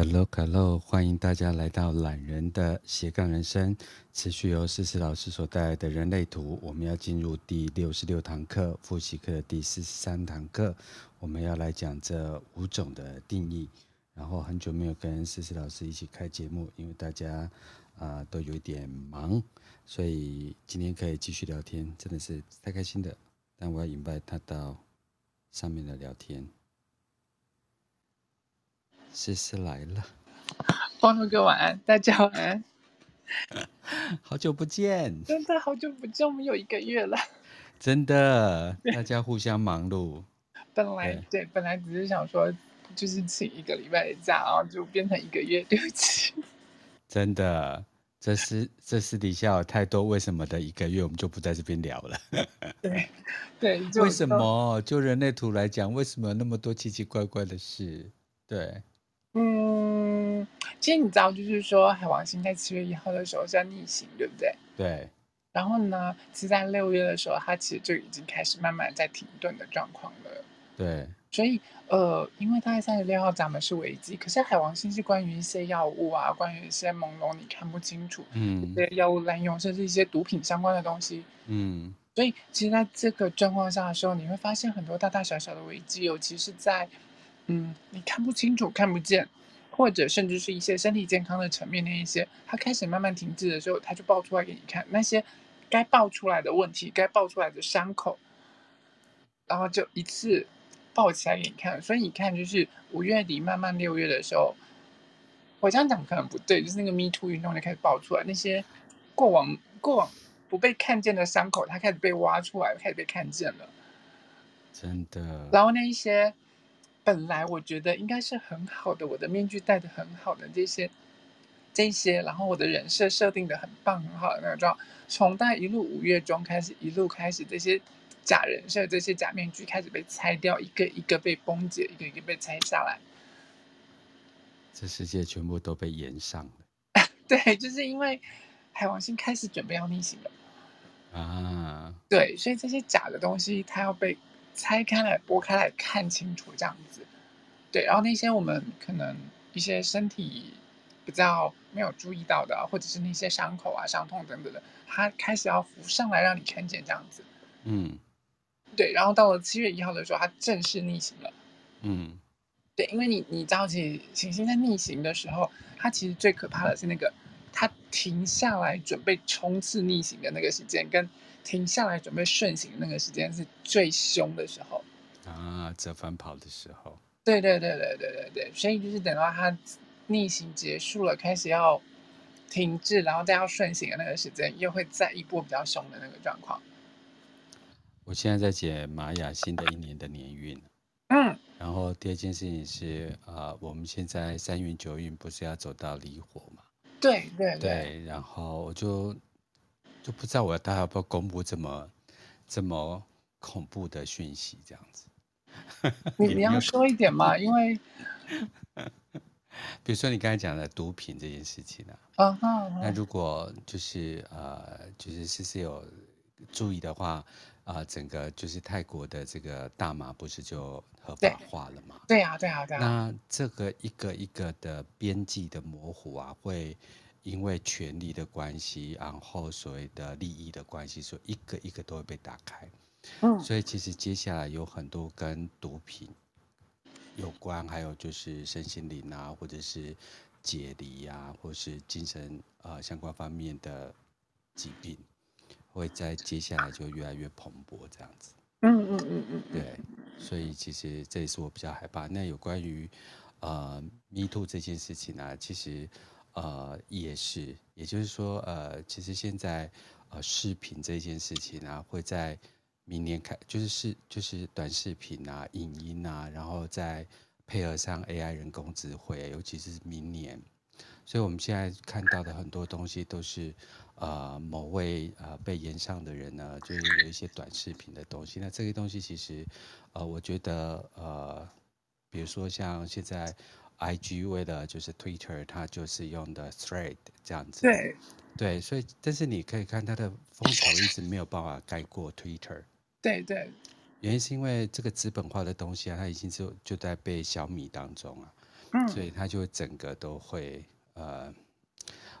Hello，Hello，欢迎大家来到懒人的斜杠人生，持续由思思老师所带来的人类图。我们要进入第六十六堂课，复习课的第四十三堂课。我们要来讲这五种的定义。然后很久没有跟思思老师一起开节目，因为大家啊、都有点忙，所以今天可以继续聊天，真的是太开心的。但我要引带他到上面的聊天。思思来了，光头哥晚安，大家晚安。好久不见，真的好久不见，我们有一个月了。真的，大家互相忙碌。本来对，对，本来只是想说，就是请一个礼拜的假，然后就变成一个月，对不起。真的，这私这私底下有太多为什么的一个月，我们就不在这边聊了。对对，为什么？就人类图来讲，为什么那么多奇奇怪怪的事？对。嗯，其实你知道，就是说海王星在七月一号的时候是在逆行，对不对？对。然后呢，其实在六月的时候，它其实就已经开始慢慢在停顿的状况了。对。所以，呃，因为大概三十六号咱们是危机，可是海王星是关于一些药物啊，关于一些朦胧你看不清楚，嗯，一些药物滥用，甚至一些毒品相关的东西，嗯。所以，其实在这个状况下的时候，你会发现很多大大小小的危机，尤其是在。嗯，你看不清楚、看不见，或者甚至是一些身体健康的层面，那一些它开始慢慢停滞的时候，它就爆出来给你看那些该爆出来的问题、该爆出来的伤口，然后就一次爆起来给你看。所以你看，就是五月底慢慢六月的时候，我这样讲可能不对，就是那个 Me Too 运动就开始爆出来，那些过往过往不被看见的伤口，它开始被挖出来，开始被看见了，真的。然后那一些。本来我觉得应该是很好的，我的面具戴的很好的这些，这些，然后我的人设设定的很棒很好的那种，从大一路五月中开始，一路开始这些假人设、这些假面具开始被拆掉，一个一个被崩解，一个一个被拆下来，这世界全部都被延上了。对，就是因为海王星开始准备要逆行了啊，对，所以这些假的东西它要被。拆开来，剥开来看清楚，这样子，对。然后那些我们可能一些身体比较没有注意到的，或者是那些伤口啊、伤痛等等的，它开始要浮上来让你看见，这样子。嗯，对。然后到了七月一号的时候，它正式逆行了。嗯，对，因为你你知道，其实行星在逆行的时候，它其实最可怕的是那个它停下来准备冲刺逆行的那个时间跟。停下来准备顺行那个时间是最凶的时候啊，折返跑的时候。对对对对对对对，所以就是等到它逆行结束了，开始要停滞，然后再要顺行的那个时间，又会再一波比较凶的那个状况。我现在在解玛雅新的一年的年运，嗯，然后第二件事情是啊、呃，我们现在三运九运不是要走到离火嘛？对对对，对，然后我就。就不知道我大家要不要公布这么这么恐怖的讯息，这样子。你你要说一点嘛？因为，比如说你刚才讲的毒品这件事情呢、啊，啊哈，那如果就是呃，就是思思有注意的话，啊、呃，整个就是泰国的这个大麻不是就合法化了吗？对啊，对啊，对啊。那这个一个一个的边际的模糊啊，会。因为权力的关系，然后所谓的利益的关系，所以一个一个都会被打开。嗯，所以其实接下来有很多跟毒品有关，还有就是身心灵啊，或者是解离啊，或是精神呃相关方面的疾病，会在接下来就越来越蓬勃这样子。嗯嗯嗯嗯，对，所以其实这也是我比较害怕。那有关于呃 Me Too 这件事情呢、啊，其实。呃，也是，也就是说，呃，其实现在，呃，视频这件事情啊，会在明年开，就是视，就是短视频啊、影音啊，然后再配合上 AI 人工智慧，尤其是明年，所以我们现在看到的很多东西都是，呃，某位呃被延上的人呢，就是有一些短视频的东西。那这些东西其实，呃，我觉得，呃，比如说像现在。I G 为了就是 Twitter，它就是用的 Thread 这样子。对，对，所以但是你可以看它的风潮一直没有办法盖过 Twitter。对对。原因是因为这个资本化的东西啊，它已经就就在被小米当中啊。嗯，所以它就整个都会呃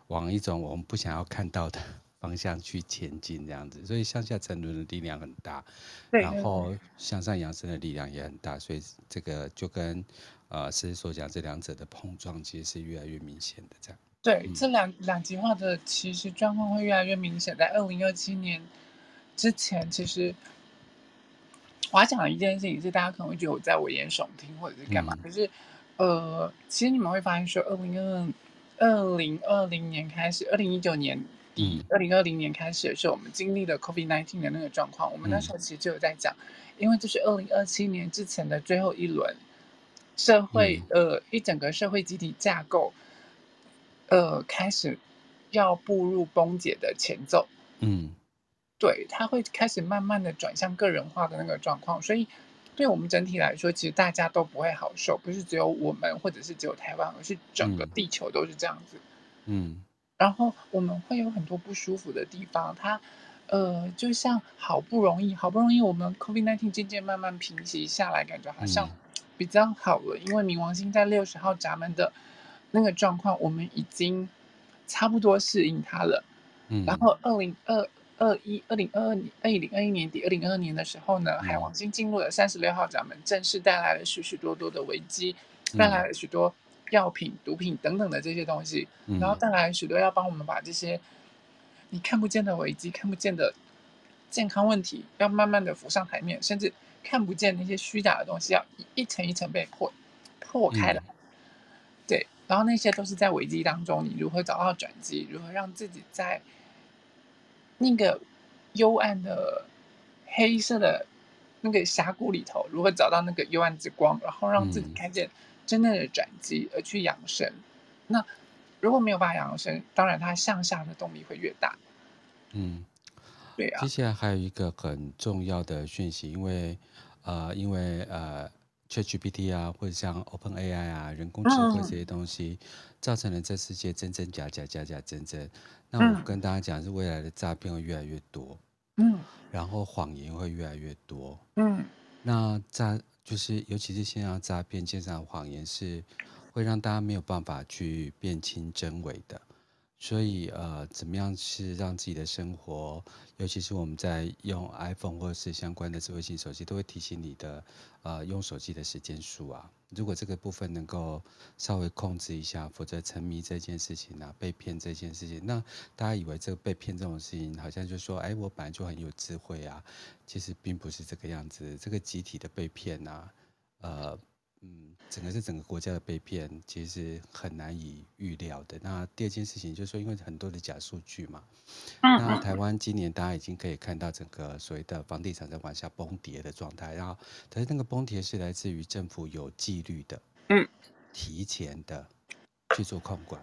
往一种我们不想要看到的方向去前进，这样子。所以向下沉沦的力量很大，然后向上扬升的力量也很大，所以这个就跟呃诗诗所讲这两者的碰撞，其实是越来越明显的这样。对，嗯、这两两极化的其实状况会越来越明显，在二零二七年之前，其实。我要讲的一件事情是，大家可能会觉得我在危言耸听或者是干嘛，嗯、可是，呃，其实你们会发现说，二零二二零二零年开始，二零一九年底，二零二零年开始的时候，我们经历了 COVID-19 的那个状况，我们那时候其实就有在讲，因为这是二零二七年之前的最后一轮社会，呃，一整个社会集体架构，呃，开始要步入崩解的前奏，嗯。对，它会开始慢慢的转向个人化的那个状况，所以对我们整体来说，其实大家都不会好受，不是只有我们，或者是只有台湾，而是整个地球都是这样子。嗯，然后我们会有很多不舒服的地方，它，呃，就像好不容易，好不容易我们 COVID-19 渐渐慢慢平息下来，感觉好像比较好了，因为冥王星在六十号闸门的那个状况，我们已经差不多适应它了。嗯，然后二零二。二一二零二二年二零二一年底二零二二年的时候呢，海王星进入了三十六号闸门，正式带来了许许多多的危机，带来了许多药品、毒品等等的这些东西，然后带来了许多要帮我们把这些你看不见的危机、看不见的健康问题，要慢慢的浮上台面，甚至看不见那些虚假的东西，要一层一层被破破开来。对，然后那些都是在危机当中，你如何找到转机，如何让自己在。那个幽暗的黑色的那个峡谷里头，如何找到那个幽暗之光，然后让自己看见真正的转机，而去养生？嗯、那如果没有办法养生，当然它向下的动力会越大。嗯，对啊。接下来还有一个很重要的讯息，因为呃，因为呃，ChatGPT 啊，或者像 OpenAI 啊，人工智慧这些东西，嗯、造成了这世界真真假假，假假真真。那我跟大家讲，是未来的诈骗会越来越多，嗯，然后谎言会越来越多，嗯，那诈就是尤其是线上诈骗、线上谎言是会让大家没有办法去辨清真伪的。所以，呃，怎么样是让自己的生活，尤其是我们在用 iPhone 或者是相关的智慧型手机，都会提醒你的，呃，用手机的时间数啊。如果这个部分能够稍微控制一下，否则沉迷这件事情啊，被骗这件事情，那大家以为这个被骗这种事情，好像就说，哎，我本来就很有智慧啊，其实并不是这个样子。这个集体的被骗啊，呃。嗯，整个是整个国家的被骗，其实很难以预料的。那第二件事情就是说，因为很多的假数据嘛，那台湾今年大家已经可以看到整个所谓的房地产在往下崩跌的状态。然后，但是那个崩跌是来自于政府有纪律的，嗯，提前的去做控管，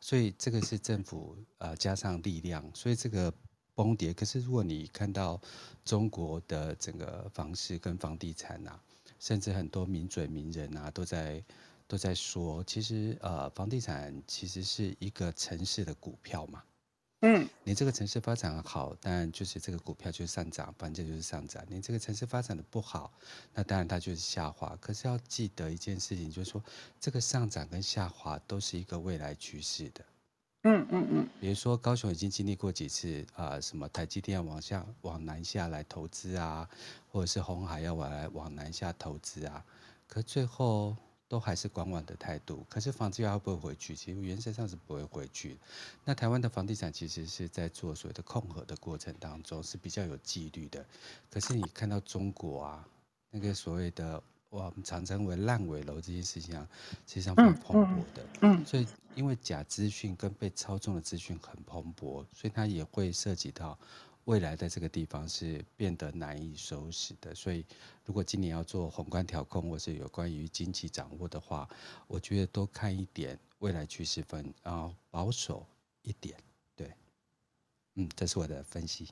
所以这个是政府呃加上力量，所以这个崩跌。可是如果你看到中国的整个房市跟房地产啊。甚至很多名嘴名人啊，都在都在说，其实呃，房地产其实是一个城市的股票嘛。嗯，你这个城市发展好，当然就是这个股票就是上涨，反正就是上涨。你这个城市发展的不好，那当然它就是下滑。可是要记得一件事情，就是说这个上涨跟下滑都是一个未来趋势的。嗯嗯嗯，比如说高雄已经经历过几次啊、什么台积电往下往南下来投资啊，或者是红海要往来往南下投资啊，可最后都还是观望的态度。可是房子又要不会回去？其实原则上是不会回去。那台湾的房地产其实是在做所谓的控核的过程当中是比较有纪律的。可是你看到中国啊，那个所谓的。我们常称为烂尾楼这件事情啊，实际上很蓬勃的。嗯，嗯，所以因为假资讯跟被操纵的资讯很蓬勃，所以它也会涉及到未来在这个地方是变得难以收拾的。所以，如果今年要做宏观调控或是有关于经济掌握的话，我觉得多看一点未来趋势分，然后保守一点。对，嗯，这是我的分析。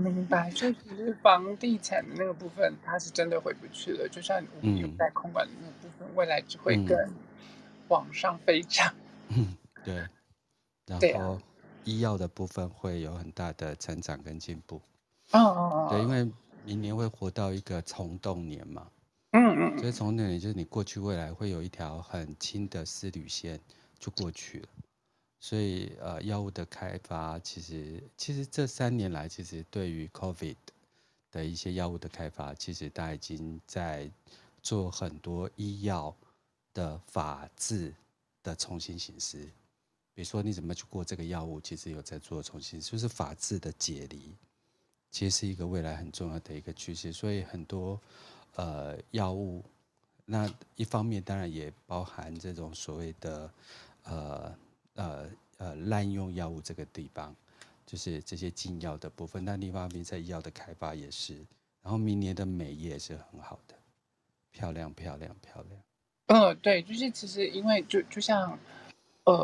明白，就其实房地产的那个部分，它是真的回不去了。就像我们有在空管的那个部分，嗯、未来只会更往上飞涨。嗯，对。然后医药的部分会有很大的成长跟进步。哦哦哦。对，因为明年会活到一个虫洞年嘛。嗯嗯嗯，所以从那里就是你过去未来会有一条很轻的丝缕线就过去了。所以呃，药物的开发其实其实这三年来，其实对于 COVID 的一些药物的开发，其实大家已经在做很多医药的法制的重新形式。比如说你怎么去过这个药物，其实有在做重新，就是法制的解离，其实是一个未来很重要的一个趋势。所以很多呃药物，那一方面当然也包含这种所谓的呃。呃呃，滥用药物这个地方，就是这些禁药的部分。那另外一方面，在医药的开发也是。然后明年的美业是很好的，漂亮漂亮漂亮。嗯、呃，对，就是其实因为就就像，呃，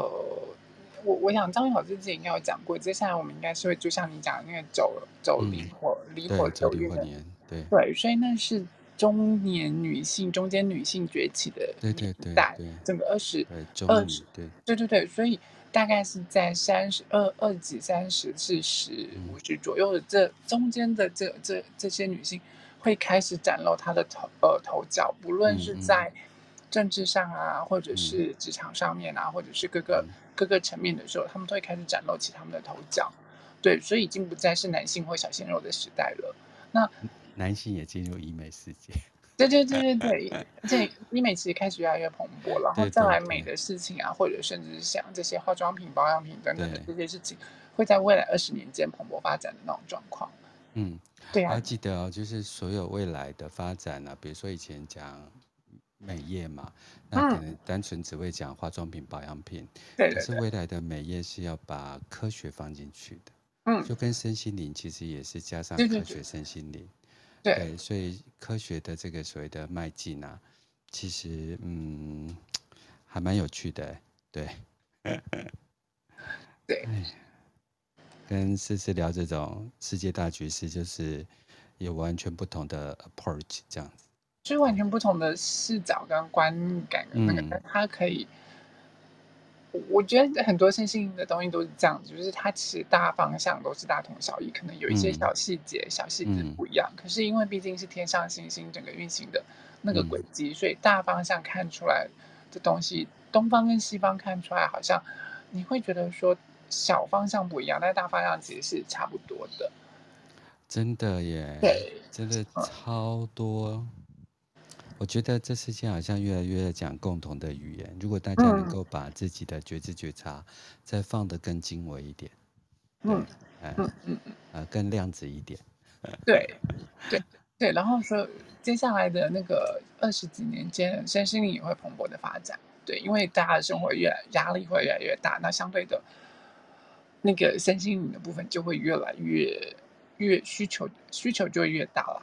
我我想张宇老师之前应该有讲过，接下来我们应该是会就像你讲的那个走走离火离、嗯、火走运的年，对对，所以那是。中年女性、中间女性崛起的年代，对对对对，整个二十二十，对。对对对，所以大概是在三十二二几、三十四十五十左右的这中间的这这这些女性，会开始崭露她的头呃头角，不论是在政治上啊，或者是职场上面啊，或者是各个各个层面的时候，她们都会开始崭露起她们的头角。对，所以已经不再是男性或小鲜肉的时代了。那男性也进入医美世界，对对对对对，这医美其实开始越来越蓬勃，然后再来美的事情啊，或者甚至是像这些化妆品、保养品等等的这些事情，会在未来二十年间蓬勃发展的那种状况。嗯，对啊。还记得哦，就是所有未来的发展啊，比如说以前讲美业嘛，那可能单纯只会讲化妆品、保养品，对，可是未来的美业是要把科学放进去的。嗯，就跟身心灵其实也是加上科学身心灵，对，对，对，对，所以科学的这个所谓的迈进啊，其实嗯还蛮有趣的，对，对，跟思思聊这种世界大局势，就是有完全不同的 approach 这样子，就是完全不同的视角跟观感，那个、嗯、它可以。我觉得很多身心灵的东西都是这样子，就是它其实大方向都是大同小异，可能有一些小细节、嗯、小细节不一样。可是因为毕竟是天上星星整个运行的那个轨迹，嗯、所以大方向看出来的东西，东方跟西方看出来好像你会觉得说小方向不一样，但大方向其实是差不多的。真的耶，对，真的超多。嗯我觉得这世界好像越来越讲共同的语言。如果大家能够把自己的觉知觉察再放得更精微一点，嗯，嗯嗯嗯，啊，更量子一点，对，对对。然后说接下来的那个二十几年间，身心灵也会蓬勃的发展，对，因为大家的生活越来压力会越来越大，那相对的，那个身心灵的部分就会越来越越需求需求就会越大了。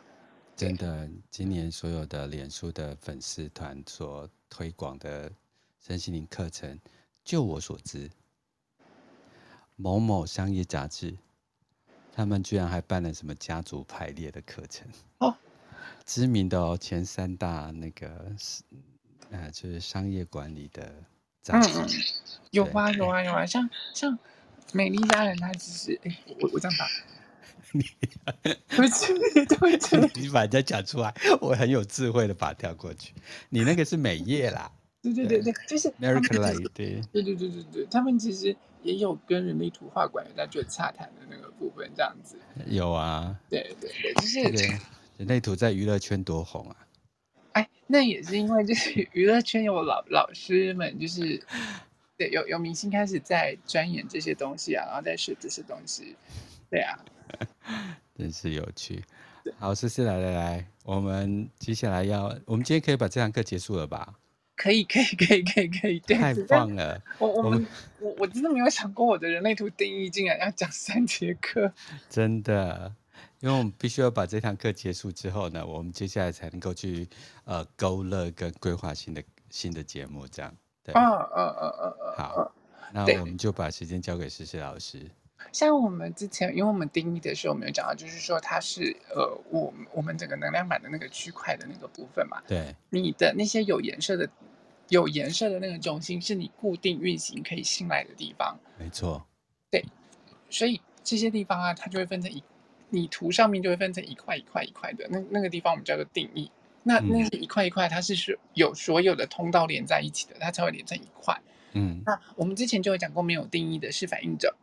真的，今年所有的脸书的粉丝团所推广的身心灵课程，就我所知，某某商业杂志，他们居然还办了什么家族排列的课程哦，知名的哦，前三大那个是，呃，就是商业管理的杂志，嗯，有啊有啊有啊，像像美丽佳人，他只是哎，我我这样打。你 对不起，对。不起，你把人家讲出来，我很有智慧的把它跳过去。你那个是美业啦，对对对对，就是 American Life，对。对对对对对，他们其实也有跟人民图画馆有在做洽谈的那个部分，这样子。有啊，对对对，就是人类图在娱乐圈多红啊！哎，那也是因为就是娱乐圈有老老师们，就是对有有明星开始在钻研这些东西啊，然后在学这些东西，对啊。真是有趣，好，思思来来来，我们接下来要，我们今天可以把这堂课结束了吧？可以，可以，可以，可以，可以，太棒了！我我们我我真的没有想过，我的人类图定义竟然要讲三节课，真的，因为我们必须要把这堂课结束之后呢，我们接下来才能够去呃勾勒跟规划新的新的节目，这样对，嗯嗯嗯嗯嗯，好，那我们就把时间交给思思老师。像我们之前，因为我们定义的时候，我们有讲到，就是说它是呃，我我们整个能量板的那个区块的那个部分嘛。对。你的那些有颜色的、有颜色的那个中心，是你固定运行可以信赖的地方。没错。对。所以这些地方啊，它就会分成一，你图上面就会分成一块一块一块的，那那个地方我们叫做定义。那那是一块一块，它是是有所有的通道连在一起的，它才会连成一块。嗯，那我们之前就有讲过，没有定义的是反应者。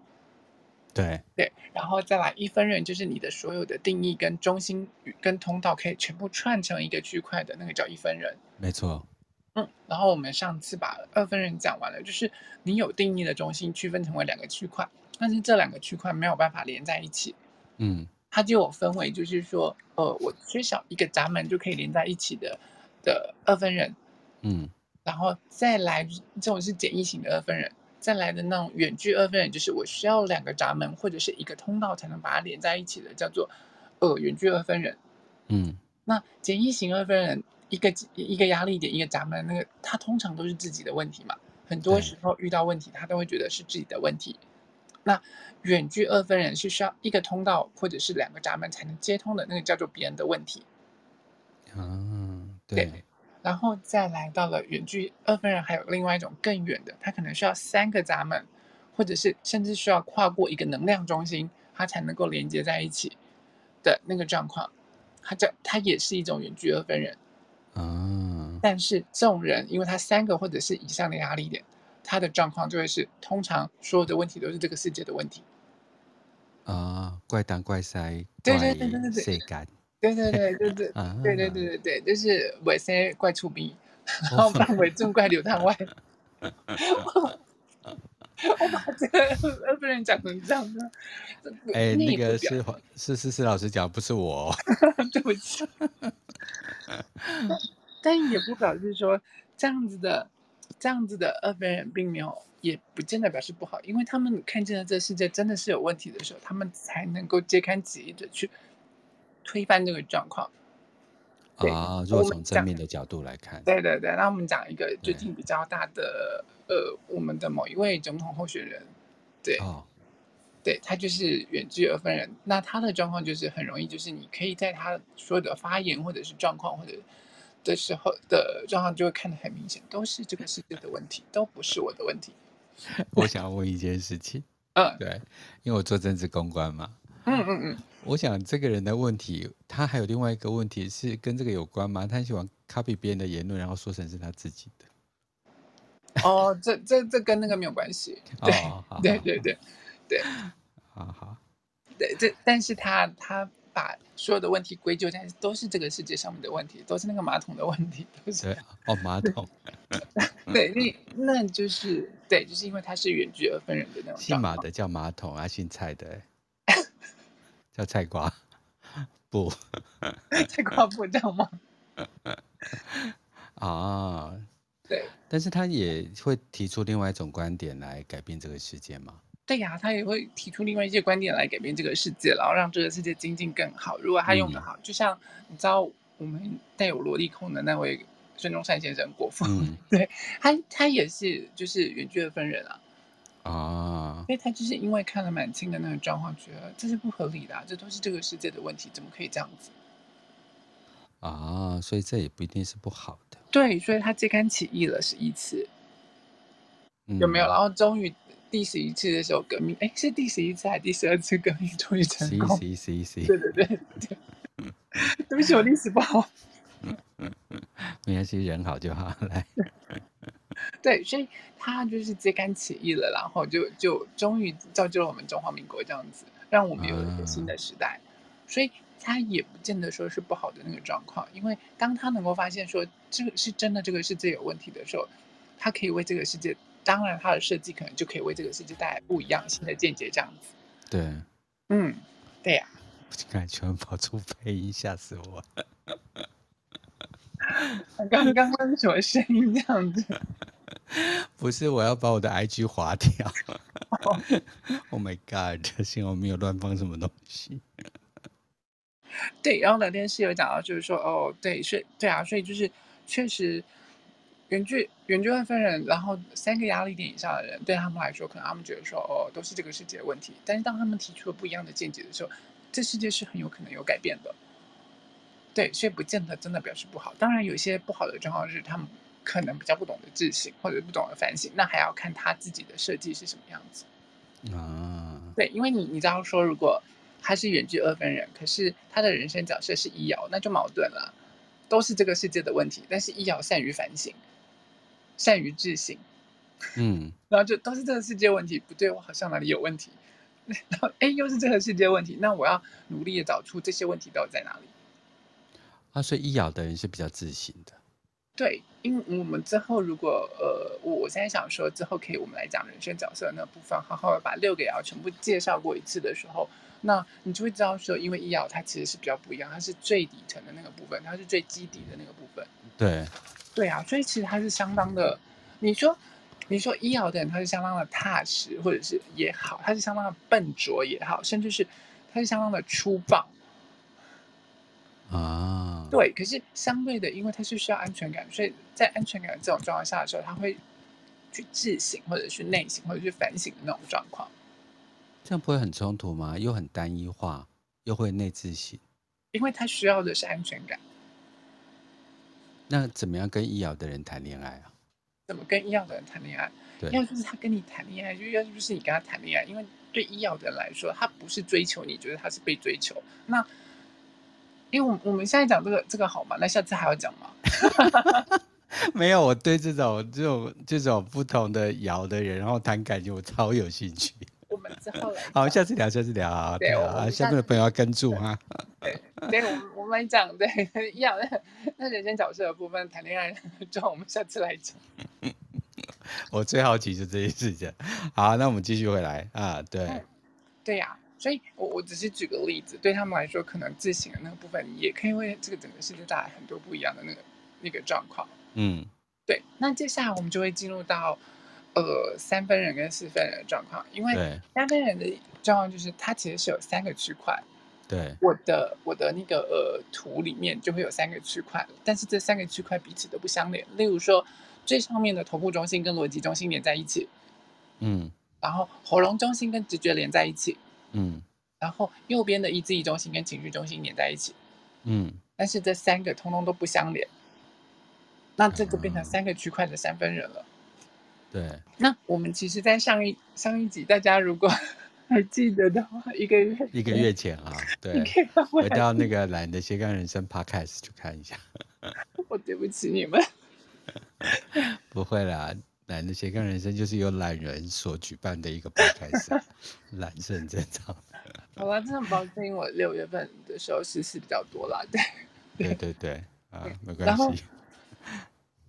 对对，然后再来一分人，就是你的所有的定义跟中心跟通道可以全部串成一个区块的那个叫一分人。没错。嗯，然后我们上次把二分人讲完了，就是你有定义的中心区分成为两个区块，但是这两个区块没有办法连在一起。嗯。它就有分为，就是说，呃，我缺少一个闸门就可以连在一起的的二分人，嗯，然后再来这种是简易型的二分人，再来的那种远距二分人，就是我需要两个闸门或者是一个通道才能把它连在一起的，叫做呃远距二分人，嗯，那简易型二分人，一个一个压力点一个闸门，那个他通常都是自己的问题嘛，很多时候遇到问题他都会觉得是自己的问题。那远距二分人是需要一个通道或者是两个闸门才能接通的，那个叫做别人的问题。嗯，对。对，然后再来到了远距二分人，还有另外一种更远的，他可能需要三个闸门，或者是甚至需要跨过一个能量中心，他才能够连接在一起的那个状况。它叫它也是一种远距二分人。嗯，但是这种人，因为他三个或者是以上的压力点。他的状况就会是，通常所有的问题都是这个世界的问题啊，怪胆怪塞，对对对对对？对对对对对，啊，对对对对对，就是尾生怪出兵，然后半尾正怪流淌外。我把这个二分人讲成这样子，哎，那个是是是是老师讲，不是我，对不起。但也不表示说这样子的。这样子的二分人并没有，也不见得表示不好，因为他们看见了这世界真的是有问题的时候，他们才能够揭竿起义的去推翻这个状况。啊，如果从正面的角度来看，对对对，那我们讲一个最近比较大的，呃，我们的某一位总统候选人，对，哦、对他就是远距而分人，那他的状况就是很容易，就是你可以在他所有的发言或者是状况或者。的时候的状况就会看得很明显，都是这个世界的问题，都不是我的问题。我想要问一件事情，嗯，对，因为我做政治公关嘛，嗯嗯嗯，我想这个人的问题，他还有另外一个问题是跟这个有关吗？他很喜欢 copy 别人的言论，然后说成是他自己的。哦，这这这跟那个没有关系。对、哦、对对对对，好好，对，这但是他他。把所有的问题归咎在都是这个世界上面的问题，都是那个马桶的问题，都是哦马桶，对，那那就是对，就是因为他是远距而分人的那种。姓马的叫马桶啊，姓蔡的叫菜瓜布，菜瓜布这样吗？啊，对，但是他也会提出另外一种观点来改变这个世界吗？对呀、啊，他也会提出另外一些观点来改变这个世界，然后让这个世界经济更好。如果他用的好，嗯、就像你知道我们带有萝莉控的那位孙中山先生国父，嗯、对他，他也是就是远距的分人啊。啊，所以他就是因为看了满清的那个状况，觉得这是不合理的、啊，这都是这个世界的问题，怎么可以这样子？啊，所以这也不一定是不好的。对，所以他揭竿起义了十一次，嗯、有没有？然后终于。第十一次的时候革命，哎，是第十一次还是第十二次革命终于成功？十一十一十一，对对对对，对不起，我历史不好。没关系，人好就好。来，对，所以他就是揭竿起义了，然后就就终于造就了我们中华民国这样子，让我们有一个新的时代。啊、所以他也不见得说是不好的那个状况，因为当他能够发现说这个是真的，这个世界有问题的时候，他可以为这个世界。当然，他的设计可能就可以为这个世界带来不一样新的见解，这样子。对，嗯，对呀、啊。我感觉跑出配音，吓死我了！刚刚刚是什么声音？这样子？不是，我要把我的 IG 划掉。Oh my god！幸好我没有乱放什么东西。对，然后聊天室有讲到，就是说，哦，对，是，对啊，所以就是确实。原剧原剧会分人，然后三个压力点以上的人，对他们来说，可能他们觉得说，哦，都是这个世界的问题。但是当他们提出了不一样的见解的时候，这世界是很有可能有改变的。对，所以不见得真的表示不好。当然，有一些不好的状况是他们可能比较不懂得自省，或者不懂得反省，那还要看他自己的设计是什么样子。啊，对，因为你你知道说，如果他是远距二分人，可是他的人生角色是一爻，那就矛盾了。都是这个世界的问题，但是一爻善于反省，善于自省，嗯，然后就都是这个世界问题，不对，我好像哪里有问题，然后哎，又是这个世界问题，那我要努力的找出这些问题到底在哪里。啊，所以一爻的人是比较自信的。对，因为我们之后如果呃，我我现在想说之后可以我们来讲人生角色的那部分，好好的把六个爻全部介绍过一次的时候，那你就会知道说，因为一爻它其实是比较不一样，它是最底层的那个部分，它是最基底的那个部分。对，对啊，所以其实它是相当的。你说，你说一爻的人他是相当的踏实，或者是也好，他是相当的笨拙也好，甚至是他是相当的粗暴。啊，对，可是相对的，因为他是需要安全感，所以在安全感的这种状况下的时候，他会去自省，或者是内省，或者是反省的那种状况。这样不会很冲突吗？又很单一化，又会内自省。因为他需要的是安全感。那怎么样跟一爻的人谈恋爱啊？怎么跟医药的人谈恋爱？对，要就是他跟你谈恋爱，就要就是你跟他谈恋爱。因为对医药的人来说，他不是追求你，觉得他是被追求。那因为我我们现在讲这个这个好吗？那下次还要讲吗？没有，我对这种这种这种不同的摇的人，然后谈感情，我超有兴趣。我们之后来好，下次聊，下次聊啊。对啊，下面的朋友要跟住哈。对，对，我们我们来讲对一样的那人生角色的部分，谈恋爱之后，我们下次来讲。我最好奇就这些事情。好，那我们继续回来啊。对，嗯、对呀、啊。所以，我我只是举个例子，对他们来说，可能自省的那个部分，也可以为这个整个世界带来很多不一样的那个那个状况。嗯，对。那接下来我们就会进入到，呃，三分人跟四分人的状况，因为三分人的状况就是它其实是有三个区块。对。我的我的那个呃图里面就会有三个区块，但是这三个区块彼此都不相连。例如说，最上面的头部中心跟逻辑中心连在一起。嗯。然后喉咙中心跟直觉连在一起。嗯，然后右边的意志力中心跟情绪中心连在一起，嗯，但是这三个通通都不相连，那这个变成三个区块的三分人了。对，那我们其实，在上一上一集，大家如果 还记得的话，一个月一个月前啊，对，回到那个懒的斜杠人生 Podcast 去看一下。我对不起你们，不会啦。懒的斜杠人生就是由懒人所举办的一个 podcast，懒是很正常的。好了，真的抱歉，因为我六月份的时候事事比较多啦。对，对对对，啊，没关系。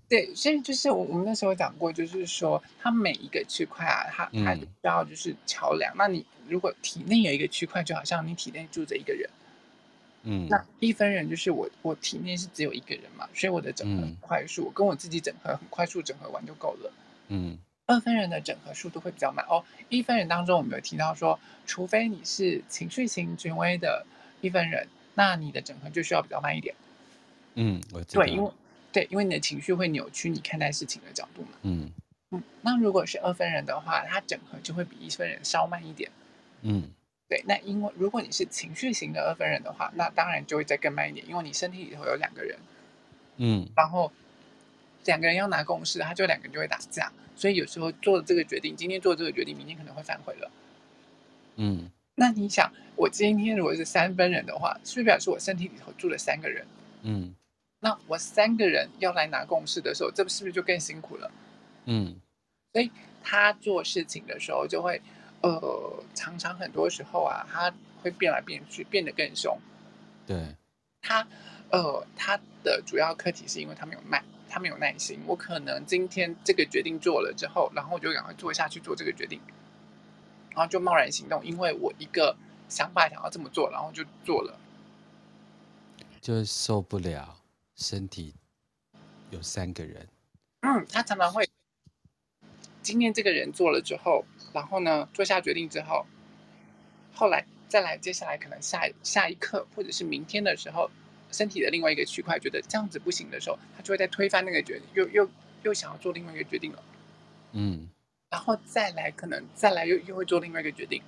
对，所以就是我我们那时候讲过，就是说它每一个区块啊，它它需要就是桥梁。嗯、那你如果体内有一个区块，就好像你体内住着一个人。嗯，那一分人就是我，我体内是只有一个人嘛，所以我的整合很快速，跟我自己整合很快速，整合完就够了。嗯，二分人的整合速度会比较慢哦。一分人当中，我们有提到说，除非你是情绪型权威的一分人，那你的整合就需要比较慢一点。嗯，我。对，因为对，因为你的情绪会扭曲你看待事情的角度嘛。嗯嗯，那如果是二分人的话，他整合就会比一分人稍慢一点。嗯，对，那因为如果你是情绪型的二分人的话，那当然就会再更慢一点，因为你身体里头有两个人。嗯，然后。两个人要拿共识，他就两个人就会打架，所以有时候做这个决定，今天做这个决定，明天可能会反悔了。嗯，那你想，我今天如果是三分人的话，是不是表示我身体里头住了三个人？嗯，那我三个人要来拿共识的时候，这是不是就更辛苦了？嗯，所以他做事情的时候就会，呃，常常很多时候啊，他会变来变去，变得更凶。对，他，呃，他的主要课题是因为他没有慢。他没有耐心，我可能今天这个决定做了之后，然后我就赶快做下去做这个决定，然后就贸然行动，因为我一个想法想要这么做，然后就做了，就受不了身体有三个人，嗯，他常常会今天这个人做了之后，然后呢做下决定之后，后来再来接下来可能下下一刻或者是明天的时候。身体的另外一个区块觉得这样子不行的时候，他就会在推翻那个决定，又又又想要做另外一个决定了。嗯，然后再来可能再来又又会做另外一个决定。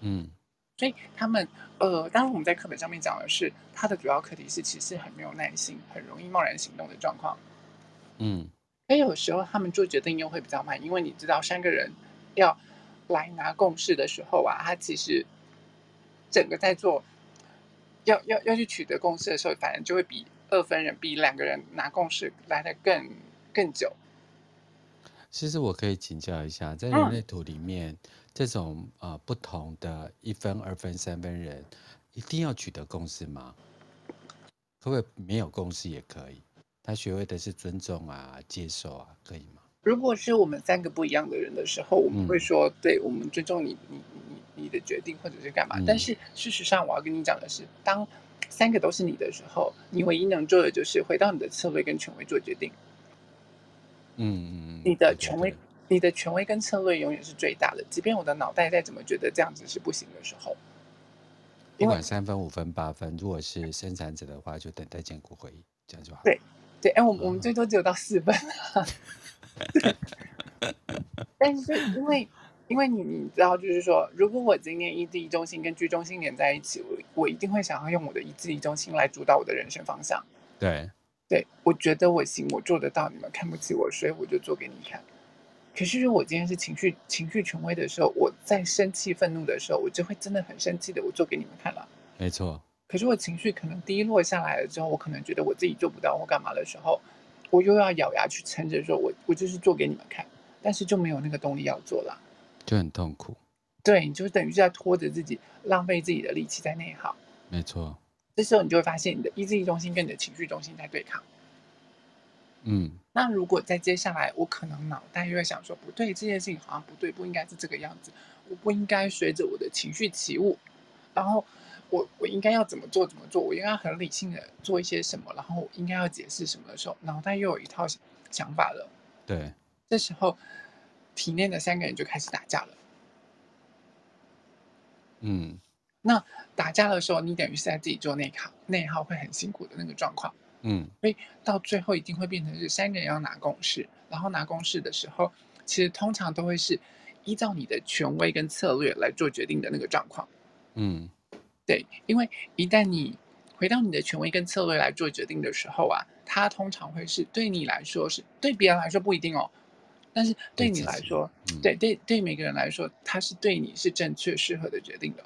嗯，所以他们呃，当然我们在课本上面讲的是他的主要课题是其实很没有耐心，很容易贸然行动的状况。嗯，所以有时候他们做决定又会比较慢，因为你知道三个人要来拿共识的时候啊，他其实整个在做。要要要去取得共识的时候，反而就会比二分人比两个人拿共识来的更更久。其实我可以请教一下，在人类图里面，嗯、这种呃不同的一分、二分、三分人，一定要取得共识吗？可不可以没有共识也可以？他学会的是尊重啊、接受啊，可以吗？如果是我们三个不一样的人的时候，我们会说，嗯、对，我们尊重你，你你你的决定或者是干嘛。嗯、但是事实上，我要跟你讲的是，当三个都是你的时候，你唯一能做的就是回到你的策略跟权威做决定。嗯嗯，你的权威，你的权威跟策略永远是最大的。即便我的脑袋再怎么觉得这样子是不行的时候，不管三分、五分、八分，如果是生产者的话，就等待建股会议，这样就好。对对，哎，我们我们最多只有到四分。但是因为因为你你知道，就是说，如果我今天意志力中心跟居中心连在一起，我我一定会想要用我的意志力中心来主导我的人生方向。对。对，我觉得我行，我做得到，你们看不起我，所以我就做给你看。可是如果我今天是情绪情绪权威的时候，我在生气愤怒的时候，我就会真的很生气的，我做给你们看了。没错。可是我情绪可能低落下来了之后，我可能觉得我自己做不到或干嘛的时候，我又要咬牙去撑着说，我我就是做给你们看，但是就没有那个动力要做了，就很痛苦。对，你就等于是在拖着自己，浪费自己的力气在内耗。没错。这时候你就会发现，你的意志力中心跟你的情绪中心在对抗。嗯，那如果在接下来，我可能脑袋又会想说，不对，这件事情好像不对，不应该是这个样子，我不应该随着我的情绪起舞，然后我我应该要怎么做怎么做，我应该很理性的做一些什么，然后我应该要解释什么的时候，脑袋又有一套想法了。对，这时候体内的三个人就开始打架了。嗯。那打架的时候，你等于是在自己做内耗，内耗会很辛苦的那个状况。嗯，所以到最后一定会变成是三个人要拿共识，然后拿共识的时候，其实通常都会是依照你的权威跟策略来做决定的那个状况。嗯，对，因为一旦你回到你的权威跟策略来做决定的时候啊，它通常会是对你来说是对别人来说不一定哦，但是对你来说，嗯、对对对每个人来说，它是对你是正确适合的决定的。